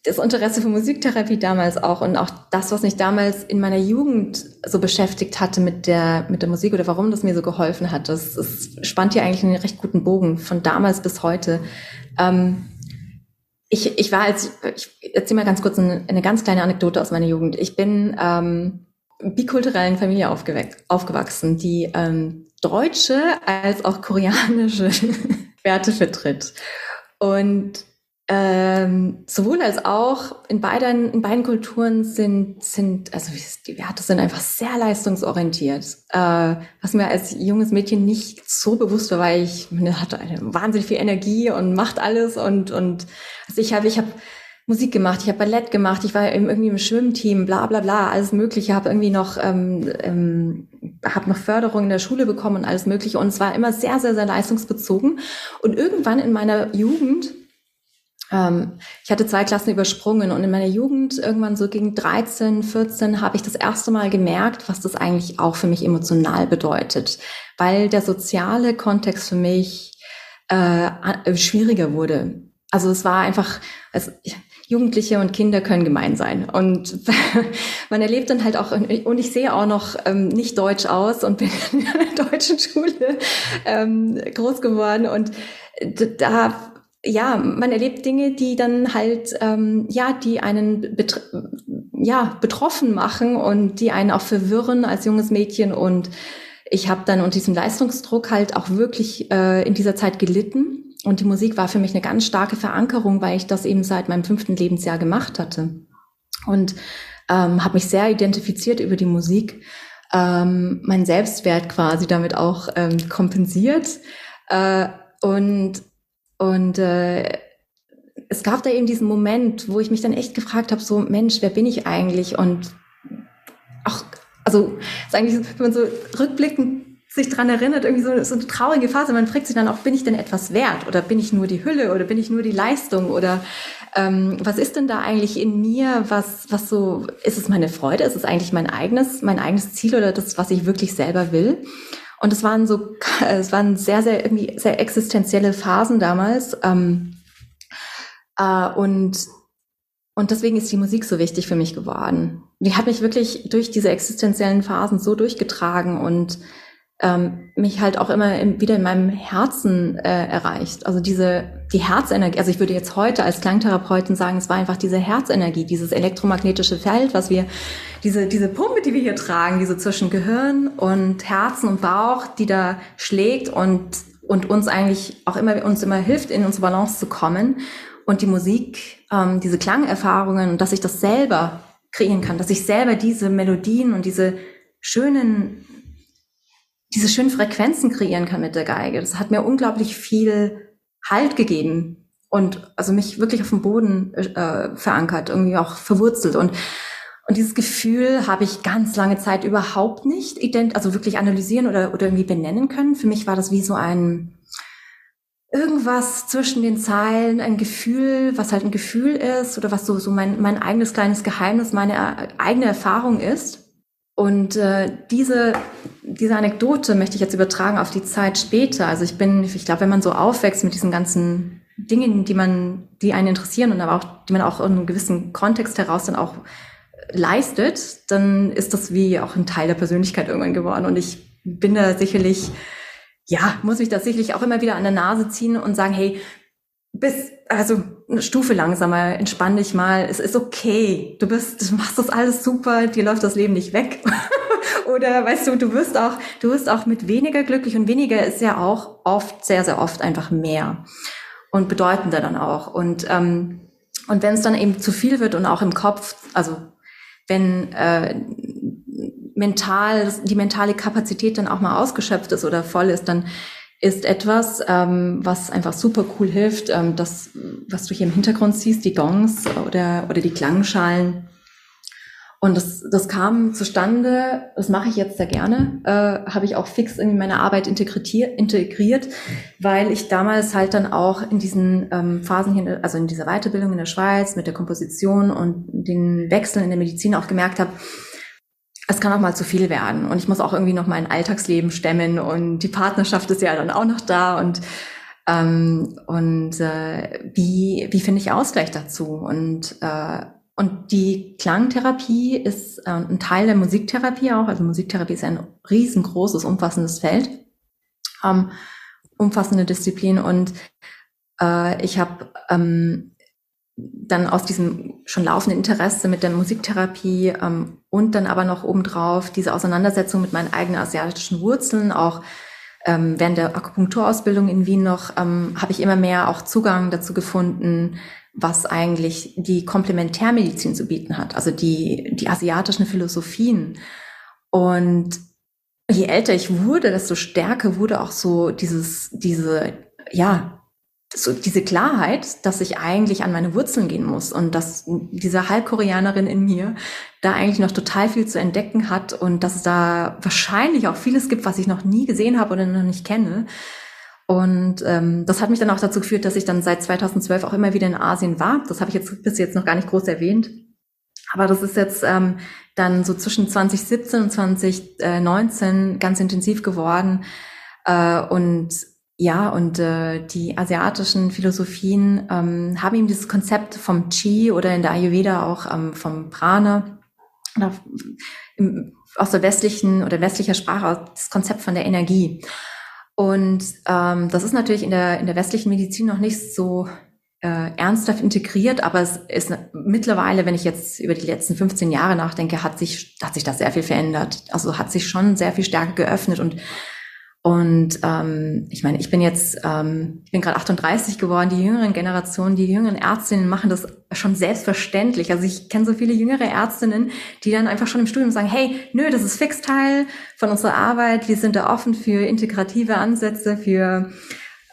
das Interesse für Musiktherapie damals auch und auch das, was mich damals in meiner Jugend so beschäftigt hatte mit der, mit der Musik oder warum das mir so geholfen hat. Das, das spannt hier eigentlich einen recht guten Bogen von damals bis heute. Ähm, ich, ich war als, ich erzähle mal ganz kurz eine, eine, ganz kleine Anekdote aus meiner Jugend. Ich bin ähm, bikulturellen Familie aufgewachsen, die ähm, deutsche als auch koreanische Werte vertritt. Und ähm, sowohl als auch in beiden, in beiden Kulturen sind, sind, also die Werte sind einfach sehr leistungsorientiert. Äh, was mir als junges Mädchen nicht so bewusst war, weil ich hatte eine wahnsinnig viel Energie und macht alles und, und also ich habe, ich habe Musik gemacht, ich habe Ballett gemacht, ich war irgendwie im Schwimmteam, bla bla bla, alles Mögliche, habe irgendwie noch, ähm, ähm, habe noch Förderung in der Schule bekommen und alles Mögliche. Und es war immer sehr, sehr, sehr leistungsbezogen. Und irgendwann in meiner Jugend, ähm, ich hatte zwei Klassen übersprungen und in meiner Jugend, irgendwann so gegen 13, 14, habe ich das erste Mal gemerkt, was das eigentlich auch für mich emotional bedeutet. Weil der soziale Kontext für mich äh, schwieriger wurde. Also es war einfach, also, Jugendliche und Kinder können gemein sein. Und man erlebt dann halt auch, und ich sehe auch noch ähm, nicht deutsch aus und bin in einer deutschen Schule ähm, groß geworden. Und da ja, man erlebt Dinge, die dann halt, ähm, ja, die einen betr ja, betroffen machen und die einen auch verwirren als junges Mädchen. Und ich habe dann unter diesem Leistungsdruck halt auch wirklich äh, in dieser Zeit gelitten. Und die Musik war für mich eine ganz starke Verankerung, weil ich das eben seit meinem fünften Lebensjahr gemacht hatte. Und ähm, habe mich sehr identifiziert über die Musik, ähm, mein Selbstwert quasi damit auch ähm, kompensiert. Äh, und und äh, es gab da eben diesen Moment, wo ich mich dann echt gefragt habe, so Mensch, wer bin ich eigentlich? Und auch, also ist eigentlich, wenn man so rückblickend sich dran erinnert, irgendwie so, so eine traurige Phase, man fragt sich dann auch, bin ich denn etwas wert? Oder bin ich nur die Hülle? Oder bin ich nur die Leistung? Oder ähm, was ist denn da eigentlich in mir? Was, was so, ist es meine Freude? Ist es eigentlich mein eigenes, mein eigenes Ziel oder das, was ich wirklich selber will? Und es waren so, es waren sehr, sehr irgendwie sehr existenzielle Phasen damals. Ähm, äh, und und deswegen ist die Musik so wichtig für mich geworden. Die hat mich wirklich durch diese existenziellen Phasen so durchgetragen und ähm, mich halt auch immer in, wieder in meinem Herzen äh, erreicht. Also diese die Herzenergie. Also ich würde jetzt heute als Klangtherapeutin sagen, es war einfach diese Herzenergie, dieses elektromagnetische Feld, was wir diese diese Pumpe, die wir hier tragen, diese zwischen Gehirn und Herzen und Bauch, die da schlägt und und uns eigentlich auch immer uns immer hilft, in unsere Balance zu kommen. Und die Musik, ähm, diese Klangerfahrungen und dass ich das selber kreieren kann, dass ich selber diese Melodien und diese schönen diese schönen Frequenzen kreieren kann mit der Geige. Das hat mir unglaublich viel Halt gegeben und also mich wirklich auf dem Boden äh, verankert, irgendwie auch verwurzelt und und dieses Gefühl habe ich ganz lange Zeit überhaupt nicht ident also wirklich analysieren oder oder irgendwie benennen können. Für mich war das wie so ein irgendwas zwischen den Zeilen, ein Gefühl, was halt ein Gefühl ist oder was so so mein mein eigenes kleines Geheimnis, meine äh, eigene Erfahrung ist. Und äh, diese, diese Anekdote möchte ich jetzt übertragen auf die Zeit später. Also ich bin, ich glaube, wenn man so aufwächst mit diesen ganzen Dingen, die man, die einen interessieren und aber auch, die man auch in einem gewissen Kontext heraus dann auch leistet, dann ist das wie auch ein Teil der Persönlichkeit irgendwann geworden. Und ich bin da sicherlich, ja, muss mich da sicherlich auch immer wieder an der Nase ziehen und sagen, hey, bis, also eine Stufe langsamer, entspann dich mal, es ist okay, du bist, du machst das alles super, dir läuft das Leben nicht weg. Oder weißt du, du wirst auch, du wirst auch mit weniger glücklich und weniger ist ja auch oft, sehr, sehr oft einfach mehr und bedeutender dann auch. Und, ähm, und wenn es dann eben zu viel wird und auch im Kopf, also wenn äh, mental, die mentale Kapazität dann auch mal ausgeschöpft ist oder voll ist, dann ist etwas, ähm, was einfach super cool hilft. Ähm, das, was du hier im Hintergrund siehst, die Gongs oder, oder die Klangschalen. Und das, das kam zustande, das mache ich jetzt sehr gerne, äh, habe ich auch fix in meine Arbeit integriert, weil ich damals halt dann auch in diesen ähm, Phasen hier, also in dieser Weiterbildung in der Schweiz mit der Komposition und den Wechseln in der Medizin auch gemerkt habe, es kann auch mal zu viel werden. Und ich muss auch irgendwie noch mein Alltagsleben stemmen und die Partnerschaft ist ja dann auch noch da. Und ähm, und äh, wie wie finde ich Ausgleich dazu? Und äh, und die Klangtherapie ist äh, ein Teil der Musiktherapie auch. Also Musiktherapie ist ein riesengroßes umfassendes Feld ähm, umfassende Disziplin. Und äh, ich habe ähm, dann aus diesem schon laufenden Interesse mit der Musiktherapie ähm, und dann aber noch obendrauf diese Auseinandersetzung mit meinen eigenen asiatischen Wurzeln, auch ähm, während der Akupunkturausbildung in Wien noch, ähm, habe ich immer mehr auch Zugang dazu gefunden, was eigentlich die Komplementärmedizin zu bieten hat, also die, die asiatischen Philosophien. Und je älter ich wurde, desto stärker wurde auch so dieses, diese, ja, so diese Klarheit, dass ich eigentlich an meine Wurzeln gehen muss und dass diese Halbkoreanerin in mir da eigentlich noch total viel zu entdecken hat und dass es da wahrscheinlich auch vieles gibt, was ich noch nie gesehen habe oder noch nicht kenne. Und ähm, das hat mich dann auch dazu geführt, dass ich dann seit 2012 auch immer wieder in Asien war. Das habe ich jetzt bis jetzt noch gar nicht groß erwähnt. Aber das ist jetzt ähm, dann so zwischen 2017 und 2019 ganz intensiv geworden. Äh, und ja, und äh, die asiatischen Philosophien ähm, haben eben dieses Konzept vom Qi oder in der Ayurveda auch ähm, vom Prana oder im, aus der westlichen oder westlicher Sprache das Konzept von der Energie. Und ähm, das ist natürlich in der, in der westlichen Medizin noch nicht so äh, ernsthaft integriert, aber es ist mittlerweile, wenn ich jetzt über die letzten 15 Jahre nachdenke, hat sich, hat sich das sehr viel verändert. Also hat sich schon sehr viel stärker geöffnet und und ähm, ich meine, ich bin jetzt, ähm, ich bin gerade 38 geworden, die jüngeren Generationen, die jüngeren Ärztinnen machen das schon selbstverständlich. Also ich kenne so viele jüngere Ärztinnen, die dann einfach schon im Studium sagen, hey, nö, das ist Fixteil von unserer Arbeit, wir sind da offen für integrative Ansätze, für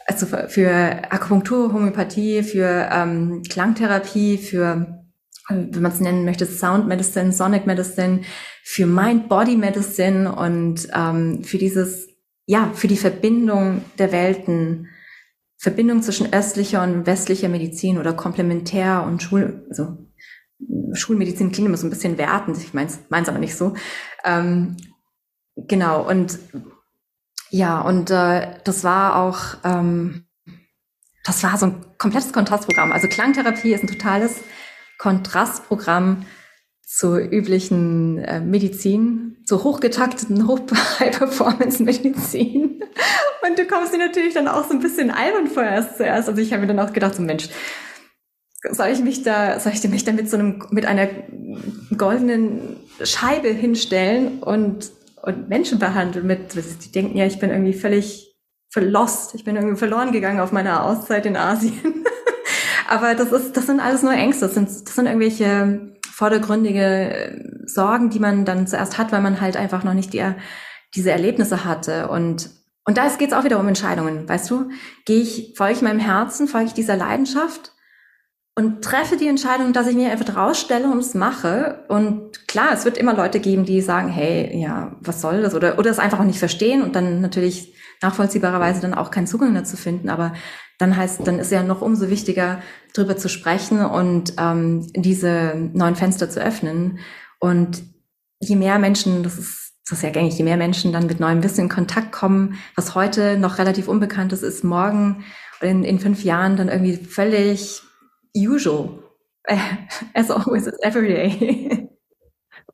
also für Akupunktur, Homöopathie, für ähm, Klangtherapie, für, wenn man es nennen möchte, Sound Medicine, Sonic Medicine, für Mind-Body Medicine und ähm, für dieses ja, für die Verbindung der Welten, Verbindung zwischen östlicher und westlicher Medizin oder Komplementär und Schul, also Schulmedizin klingt immer so ein bisschen wertend, ich meine es aber nicht so. Ähm, genau, und ja, und äh, das war auch, ähm, das war so ein komplettes Kontrastprogramm. Also Klangtherapie ist ein totales Kontrastprogramm zur üblichen äh, Medizin, zur hochgetakteten High-Performance-Medizin. Und du kommst dir natürlich dann auch so ein bisschen albern vorerst zuerst. Also ich habe mir dann auch gedacht, so Mensch, soll ich mich da, soll ich mich da mit so einem, mit einer goldenen Scheibe hinstellen und, und Menschen behandeln mit, die denken ja, ich bin irgendwie völlig verlost, ich bin irgendwie verloren gegangen auf meiner Auszeit in Asien. Aber das ist, das sind alles nur Ängste, das sind, das sind irgendwelche vordergründige äh, Sorgen, die man dann zuerst hat, weil man halt einfach noch nicht die, diese Erlebnisse hatte. Und, und da geht es auch wieder um Entscheidungen, weißt du? Gehe ich, folge ich meinem Herzen, folge ich dieser Leidenschaft und treffe die Entscheidung, dass ich mich einfach rausstelle und es mache. Und klar, es wird immer Leute geben, die sagen, hey, ja, was soll das? Oder, oder es einfach auch nicht verstehen und dann natürlich nachvollziehbarerweise dann auch keinen Zugang dazu finden. Aber dann heißt, dann ist ja noch umso wichtiger, drüber zu sprechen und ähm, diese neuen Fenster zu öffnen. Und je mehr Menschen, das ist, das ist ja gängig, je mehr Menschen dann mit neuem Wissen in Kontakt kommen, was heute noch relativ unbekannt ist, ist morgen oder in, in fünf Jahren dann irgendwie völlig usual. As always, it's every day.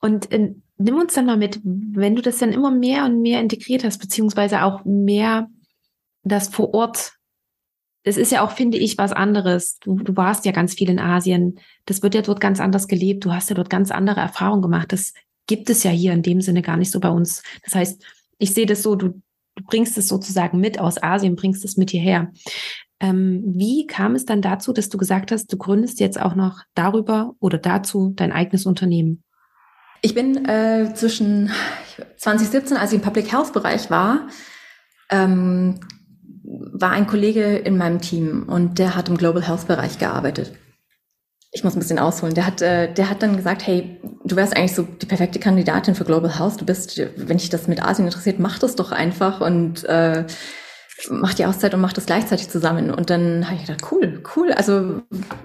Und in, äh, nimm uns dann mal mit, wenn du das dann immer mehr und mehr integriert hast, beziehungsweise auch mehr das vor Ort es ist ja auch, finde ich, was anderes. Du, du warst ja ganz viel in Asien. Das wird ja dort ganz anders gelebt. Du hast ja dort ganz andere Erfahrungen gemacht. Das gibt es ja hier in dem Sinne gar nicht so bei uns. Das heißt, ich sehe das so, du, du bringst es sozusagen mit aus Asien, bringst es mit hierher. Ähm, wie kam es dann dazu, dass du gesagt hast, du gründest jetzt auch noch darüber oder dazu dein eigenes Unternehmen? Ich bin äh, zwischen 2017, als ich im Public Health Bereich war, ähm, war ein Kollege in meinem Team und der hat im Global Health Bereich gearbeitet. Ich muss ein bisschen ausholen. Der hat, äh, der hat dann gesagt, hey, du wärst eigentlich so die perfekte Kandidatin für Global Health. Du bist, wenn dich das mit Asien interessiert, mach das doch einfach und äh, mach die Auszeit und mach das gleichzeitig zusammen. Und dann habe ich gedacht, cool, cool. Also,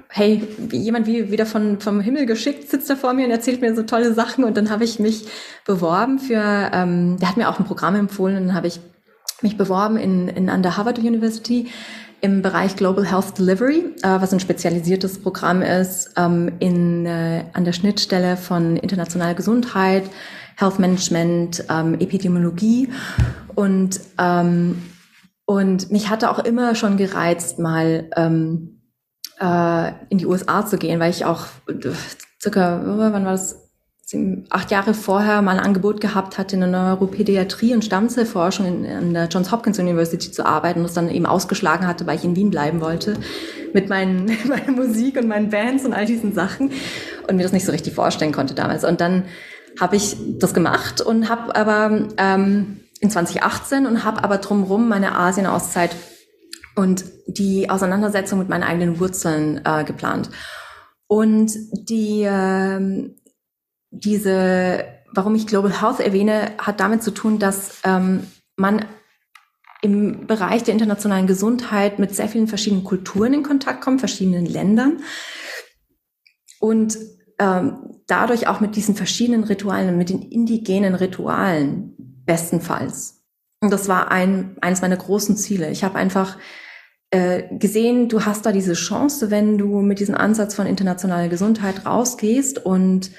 hey, jemand wie wieder von, vom Himmel geschickt sitzt da vor mir und erzählt mir so tolle Sachen. Und dann habe ich mich beworben für, ähm, der hat mir auch ein Programm empfohlen und dann habe ich mich beworben in, in, an der Harvard University im Bereich Global Health Delivery, äh, was ein spezialisiertes Programm ist ähm, in, äh, an der Schnittstelle von internationaler Gesundheit, Health Management, ähm, Epidemiologie. Und ähm, und mich hatte auch immer schon gereizt, mal ähm, äh, in die USA zu gehen, weil ich auch äh, circa, wann war das, acht Jahre vorher mal ein Angebot gehabt hatte, in der Neuropädiatrie und Stammzellforschung in, in, der Johns Hopkins University zu arbeiten und das dann eben ausgeschlagen hatte, weil ich in Wien bleiben wollte mit meinen, meiner Musik und meinen Bands und all diesen Sachen und mir das nicht so richtig vorstellen konnte damals. Und dann habe ich das gemacht und habe aber ähm, in 2018 und habe aber drumherum meine Asien-Auszeit und die Auseinandersetzung mit meinen eigenen Wurzeln äh, geplant. Und die äh, diese, warum ich Global Health erwähne, hat damit zu tun, dass ähm, man im Bereich der internationalen Gesundheit mit sehr vielen verschiedenen Kulturen in Kontakt kommt, verschiedenen Ländern und ähm, dadurch auch mit diesen verschiedenen Ritualen, mit den indigenen Ritualen bestenfalls. Und das war ein, eines meiner großen Ziele. Ich habe einfach äh, gesehen, du hast da diese Chance, wenn du mit diesem Ansatz von internationaler Gesundheit rausgehst und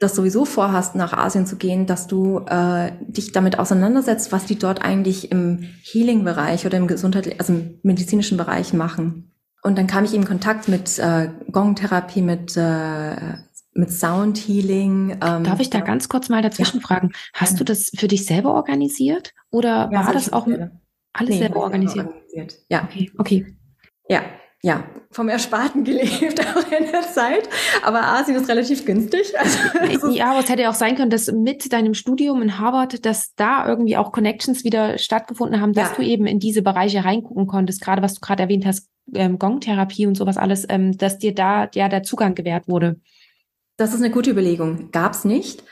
das sowieso vorhast, nach Asien zu gehen, dass du äh, dich damit auseinandersetzt, was die dort eigentlich im Healing-Bereich oder im Gesundheit, also im medizinischen Bereich machen. Und dann kam ich in Kontakt mit äh, Gong-Therapie, mit äh, mit Sound Healing. Ähm, Darf ich da ganz kurz mal dazwischen ja. fragen? Hast du das für dich selber organisiert oder ja, war das auch alles nee, selber organisiert? organisiert? Ja. Okay. okay. Ja, ja, vom Ersparten gelebt auch in der Zeit. Aber Asien ist relativ günstig. Also, ja, aber es hätte ja auch sein können, dass mit deinem Studium in Harvard, dass da irgendwie auch Connections wieder stattgefunden haben, dass ja. du eben in diese Bereiche reingucken konntest, gerade was du gerade erwähnt hast, ähm, Gong-Therapie und sowas alles, ähm, dass dir da ja der Zugang gewährt wurde. Das ist eine gute Überlegung. Gab's nicht.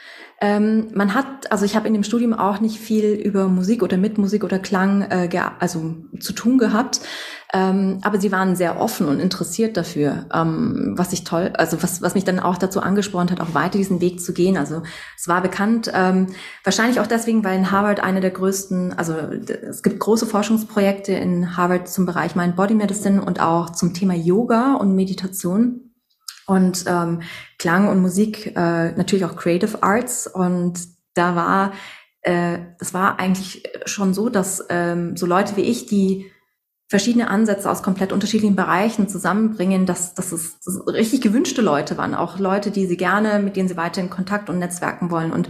Ähm, man hat, also ich habe in dem Studium auch nicht viel über Musik oder mit Musik oder Klang äh, also zu tun gehabt, ähm, aber sie waren sehr offen und interessiert dafür, ähm, was ich toll, also was, was mich dann auch dazu angespornt hat, auch weiter diesen Weg zu gehen. Also es war bekannt, ähm, wahrscheinlich auch deswegen, weil in Harvard eine der größten, also es gibt große Forschungsprojekte in Harvard zum Bereich Mind Body Medicine und auch zum Thema Yoga und Meditation und ähm, Klang und Musik, äh, natürlich auch Creative Arts. Und da war, äh, das war eigentlich schon so, dass ähm, so Leute wie ich, die verschiedene Ansätze aus komplett unterschiedlichen Bereichen zusammenbringen, dass, dass es dass richtig gewünschte Leute waren, auch Leute, die sie gerne, mit denen sie weiter in Kontakt und netzwerken wollen. Und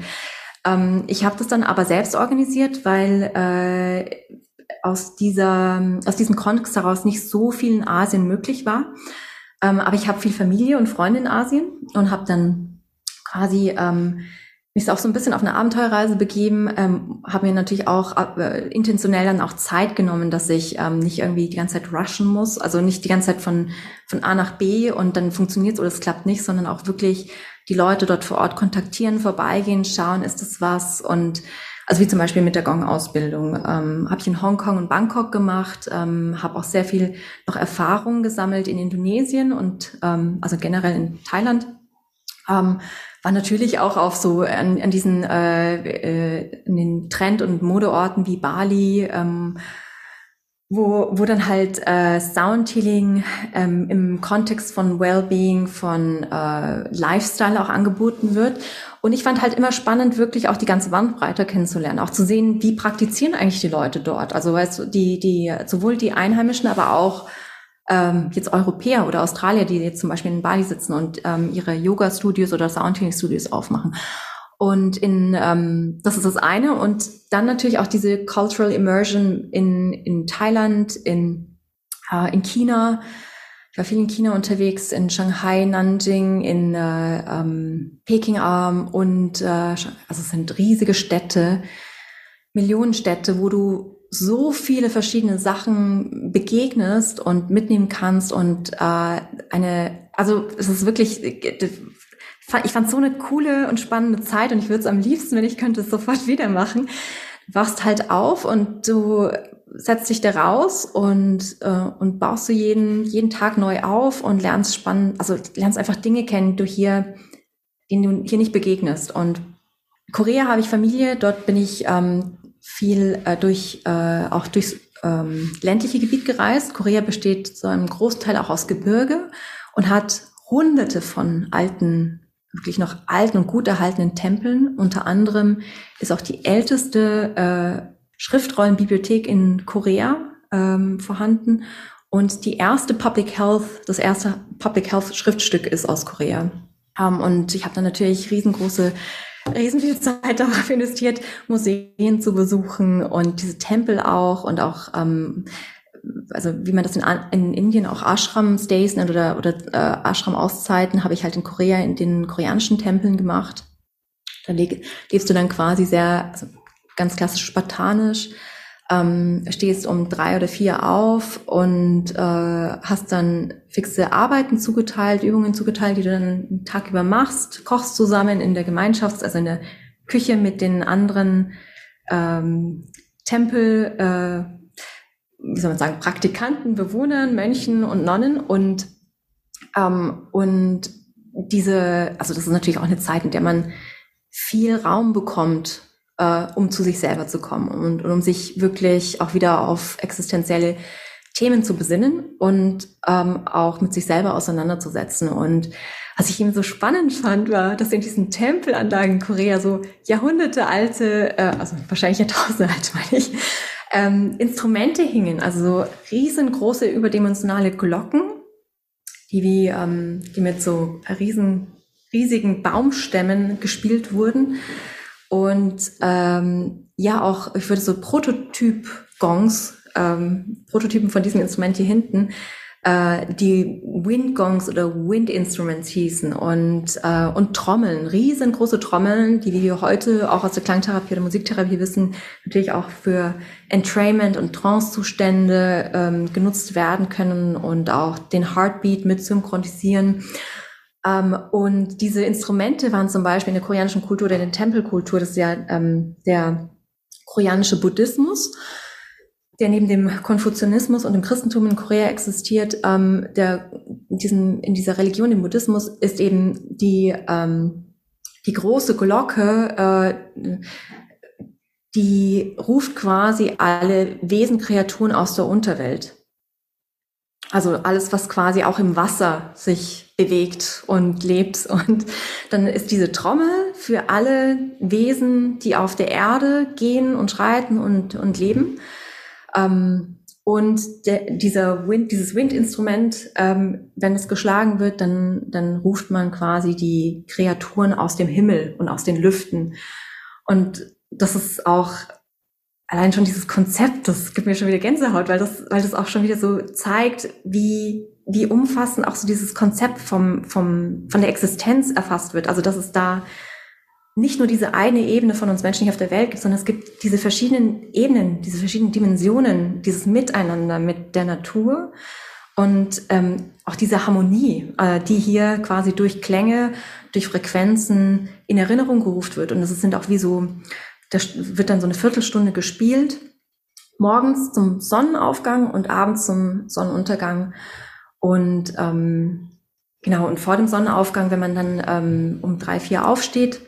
ähm, ich habe das dann aber selbst organisiert, weil äh, aus dieser aus diesem Kontext heraus nicht so viel in Asien möglich war. Ähm, aber ich habe viel Familie und Freunde in Asien und habe dann quasi ähm, mich auch so ein bisschen auf eine Abenteuerreise begeben, ähm, habe mir natürlich auch äh, intentionell dann auch Zeit genommen, dass ich ähm, nicht irgendwie die ganze Zeit rushen muss, also nicht die ganze Zeit von, von A nach B und dann funktioniert es oder es klappt nicht, sondern auch wirklich die Leute dort vor Ort kontaktieren, vorbeigehen, schauen, ist das was und also wie zum Beispiel mit der Gong-Ausbildung. Ähm, habe ich in Hongkong und Bangkok gemacht, ähm, habe auch sehr viel noch Erfahrung gesammelt in Indonesien und ähm, also generell in Thailand. Ähm, war natürlich auch auf so an, an diesen äh, äh, in den Trend- und Modeorten wie Bali, ähm, wo, wo dann halt äh, Soundhealing ähm, im Kontext von Wellbeing, von äh, Lifestyle auch angeboten wird. Und ich fand halt immer spannend, wirklich auch die ganze Bandbreite kennenzulernen, auch zu sehen, wie praktizieren eigentlich die Leute dort. Also weißt du, die, die, sowohl die Einheimischen, aber auch ähm, jetzt Europäer oder Australier, die jetzt zum Beispiel in Bali sitzen und ähm, ihre Yoga-Studios oder Soundhealing-Studios aufmachen. Und in ähm, das ist das eine. Und dann natürlich auch diese Cultural Immersion in, in Thailand, in, äh, in China. Ich war viel in China unterwegs, in Shanghai, Nanjing, in äh, ähm, Peking ähm, und äh, also es sind riesige Städte, Millionenstädte, wo du so viele verschiedene Sachen begegnest und mitnehmen kannst und äh, eine, also es ist wirklich ich fand so eine coole und spannende Zeit und ich würde es am liebsten, wenn ich könnte, es sofort wieder machen. Wachst halt auf und du setzt dich da raus und, äh, und baust du jeden, jeden Tag neu auf und lernst spannend, also lernst einfach Dinge kennen, du hier, denen du hier nicht begegnest. Und Korea habe ich Familie, dort bin ich ähm, viel äh, durch, äh, auch durchs ähm, ländliche Gebiet gereist. Korea besteht so einem großen Teil auch aus Gebirge und hat hunderte von alten wirklich noch alten und gut erhaltenen Tempeln. Unter anderem ist auch die älteste äh, Schriftrollenbibliothek in Korea ähm, vorhanden und die erste Public Health, das erste Public Health Schriftstück ist aus Korea. Ähm, und ich habe dann natürlich riesengroße riesen viel Zeit darauf investiert, Museen zu besuchen und diese Tempel auch und auch ähm, also wie man das in, in Indien auch Ashram-Stays nennt oder, oder äh, Ashram-Auszeiten, habe ich halt in Korea in den koreanischen Tempeln gemacht. Da lebst du dann quasi sehr, also ganz klassisch spartanisch, ähm, stehst um drei oder vier auf und äh, hast dann fixe Arbeiten zugeteilt, Übungen zugeteilt, die du dann einen Tag über machst, kochst zusammen in der Gemeinschaft, also in der Küche mit den anderen ähm, Tempel, äh, wie soll man sagen, Praktikanten, Bewohnern, Mönchen und Nonnen und, ähm, und diese, also das ist natürlich auch eine Zeit, in der man viel Raum bekommt, äh, um zu sich selber zu kommen und, und um sich wirklich auch wieder auf existenzielle Themen zu besinnen und ähm, auch mit sich selber auseinanderzusetzen. Und was ich eben so spannend fand, war, dass in diesen Tempelanlagen in Korea so Jahrhunderte alte, äh, also wahrscheinlich Jahrtausende alt, meine ich, ähm, Instrumente hingen, also so riesengroße überdimensionale Glocken, die wie ähm, die mit so riesen riesigen Baumstämmen gespielt wurden und ähm, ja auch ich würde so Prototyp Gongs ähm, Prototypen von diesem Instrument hier hinten äh, die Windgongs oder Wind Instruments hießen und, äh, und Trommeln, riesengroße Trommeln, die wir heute auch aus der Klangtherapie oder Musiktherapie wissen, natürlich auch für Entrainment und Trancezustände ähm, genutzt werden können und auch den Heartbeat mit synchronisieren. Ähm, und diese Instrumente waren zum Beispiel in der koreanischen Kultur oder in der Tempelkultur, das ist ja ähm, der koreanische Buddhismus der neben dem Konfuzianismus und dem Christentum in Korea existiert, ähm, der, in, diesem, in dieser Religion, im Buddhismus, ist eben die, ähm, die große Glocke, äh, die ruft quasi alle Wesen, Kreaturen aus der Unterwelt. Also alles, was quasi auch im Wasser sich bewegt und lebt. Und dann ist diese Trommel für alle Wesen, die auf der Erde gehen und schreiten und, und leben. Ähm, und der, dieser Wind, dieses Windinstrument, ähm, wenn es geschlagen wird, dann, dann ruft man quasi die Kreaturen aus dem Himmel und aus den Lüften. Und das ist auch allein schon dieses Konzept, das gibt mir schon wieder Gänsehaut, weil das, weil das auch schon wieder so zeigt, wie, wie umfassend auch so dieses Konzept vom, vom, von der Existenz erfasst wird. Also, dass es da nicht nur diese eine Ebene von uns Menschen hier auf der Welt gibt, sondern es gibt diese verschiedenen Ebenen, diese verschiedenen Dimensionen, dieses Miteinander mit der Natur und ähm, auch diese Harmonie, äh, die hier quasi durch Klänge, durch Frequenzen in Erinnerung gerufen wird. Und das sind auch wie so, da wird dann so eine Viertelstunde gespielt, morgens zum Sonnenaufgang und abends zum Sonnenuntergang. Und ähm, genau, und vor dem Sonnenaufgang, wenn man dann ähm, um drei, vier aufsteht,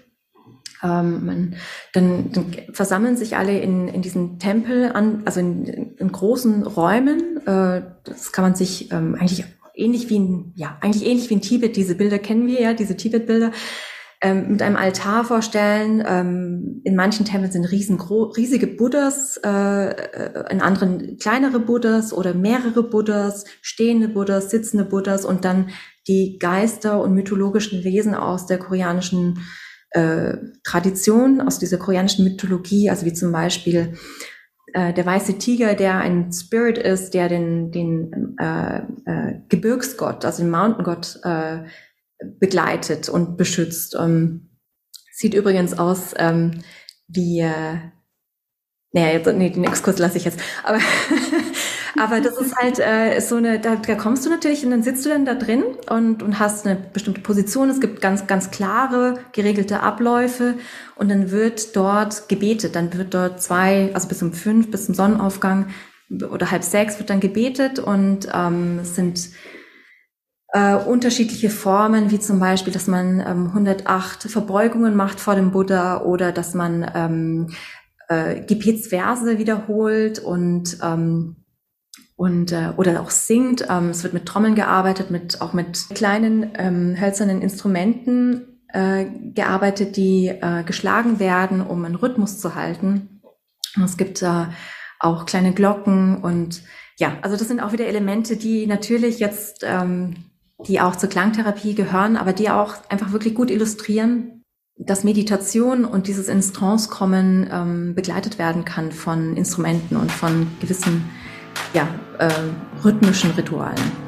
ähm, man, dann, dann versammeln sich alle in, in diesen Tempel an, also in, in großen Räumen. Äh, das kann man sich ähm, eigentlich ähnlich wie in, ja, eigentlich ähnlich wie in Tibet, diese Bilder kennen wir ja, diese Tibet-Bilder, ähm, mit einem Altar vorstellen. Ähm, in manchen Tempeln sind riesige Buddhas, äh, äh, in anderen kleinere Buddhas oder mehrere Buddhas, stehende Buddhas, sitzende Buddhas und dann die Geister und mythologischen Wesen aus der koreanischen äh, Tradition, aus dieser koreanischen Mythologie, also wie zum Beispiel äh, der weiße Tiger, der ein Spirit ist, der den, den äh, äh, Gebirgsgott, also den Mountain Gott äh, begleitet und beschützt. Um, sieht übrigens aus ähm, wie, äh, naja, nee, den Exkurs lasse ich jetzt, aber Aber das ist halt äh, so eine, da, da kommst du natürlich und dann sitzt du dann da drin und, und hast eine bestimmte Position. Es gibt ganz, ganz klare, geregelte Abläufe und dann wird dort gebetet. Dann wird dort zwei, also bis um fünf, bis zum Sonnenaufgang oder halb sechs wird dann gebetet und ähm, es sind äh, unterschiedliche Formen, wie zum Beispiel, dass man ähm, 108 Verbeugungen macht vor dem Buddha oder dass man ähm, äh, Gebetsverse wiederholt und ähm, und äh, oder auch singt. Ähm, es wird mit Trommeln gearbeitet, mit auch mit kleinen ähm, hölzernen Instrumenten äh, gearbeitet, die äh, geschlagen werden, um einen Rhythmus zu halten. Und es gibt äh, auch kleine Glocken und ja, also das sind auch wieder Elemente, die natürlich jetzt, ähm, die auch zur Klangtherapie gehören, aber die auch einfach wirklich gut illustrieren, dass Meditation und dieses ins Trance kommen ähm, begleitet werden kann von Instrumenten und von gewissen ja, äh, rhythmischen Ritualen.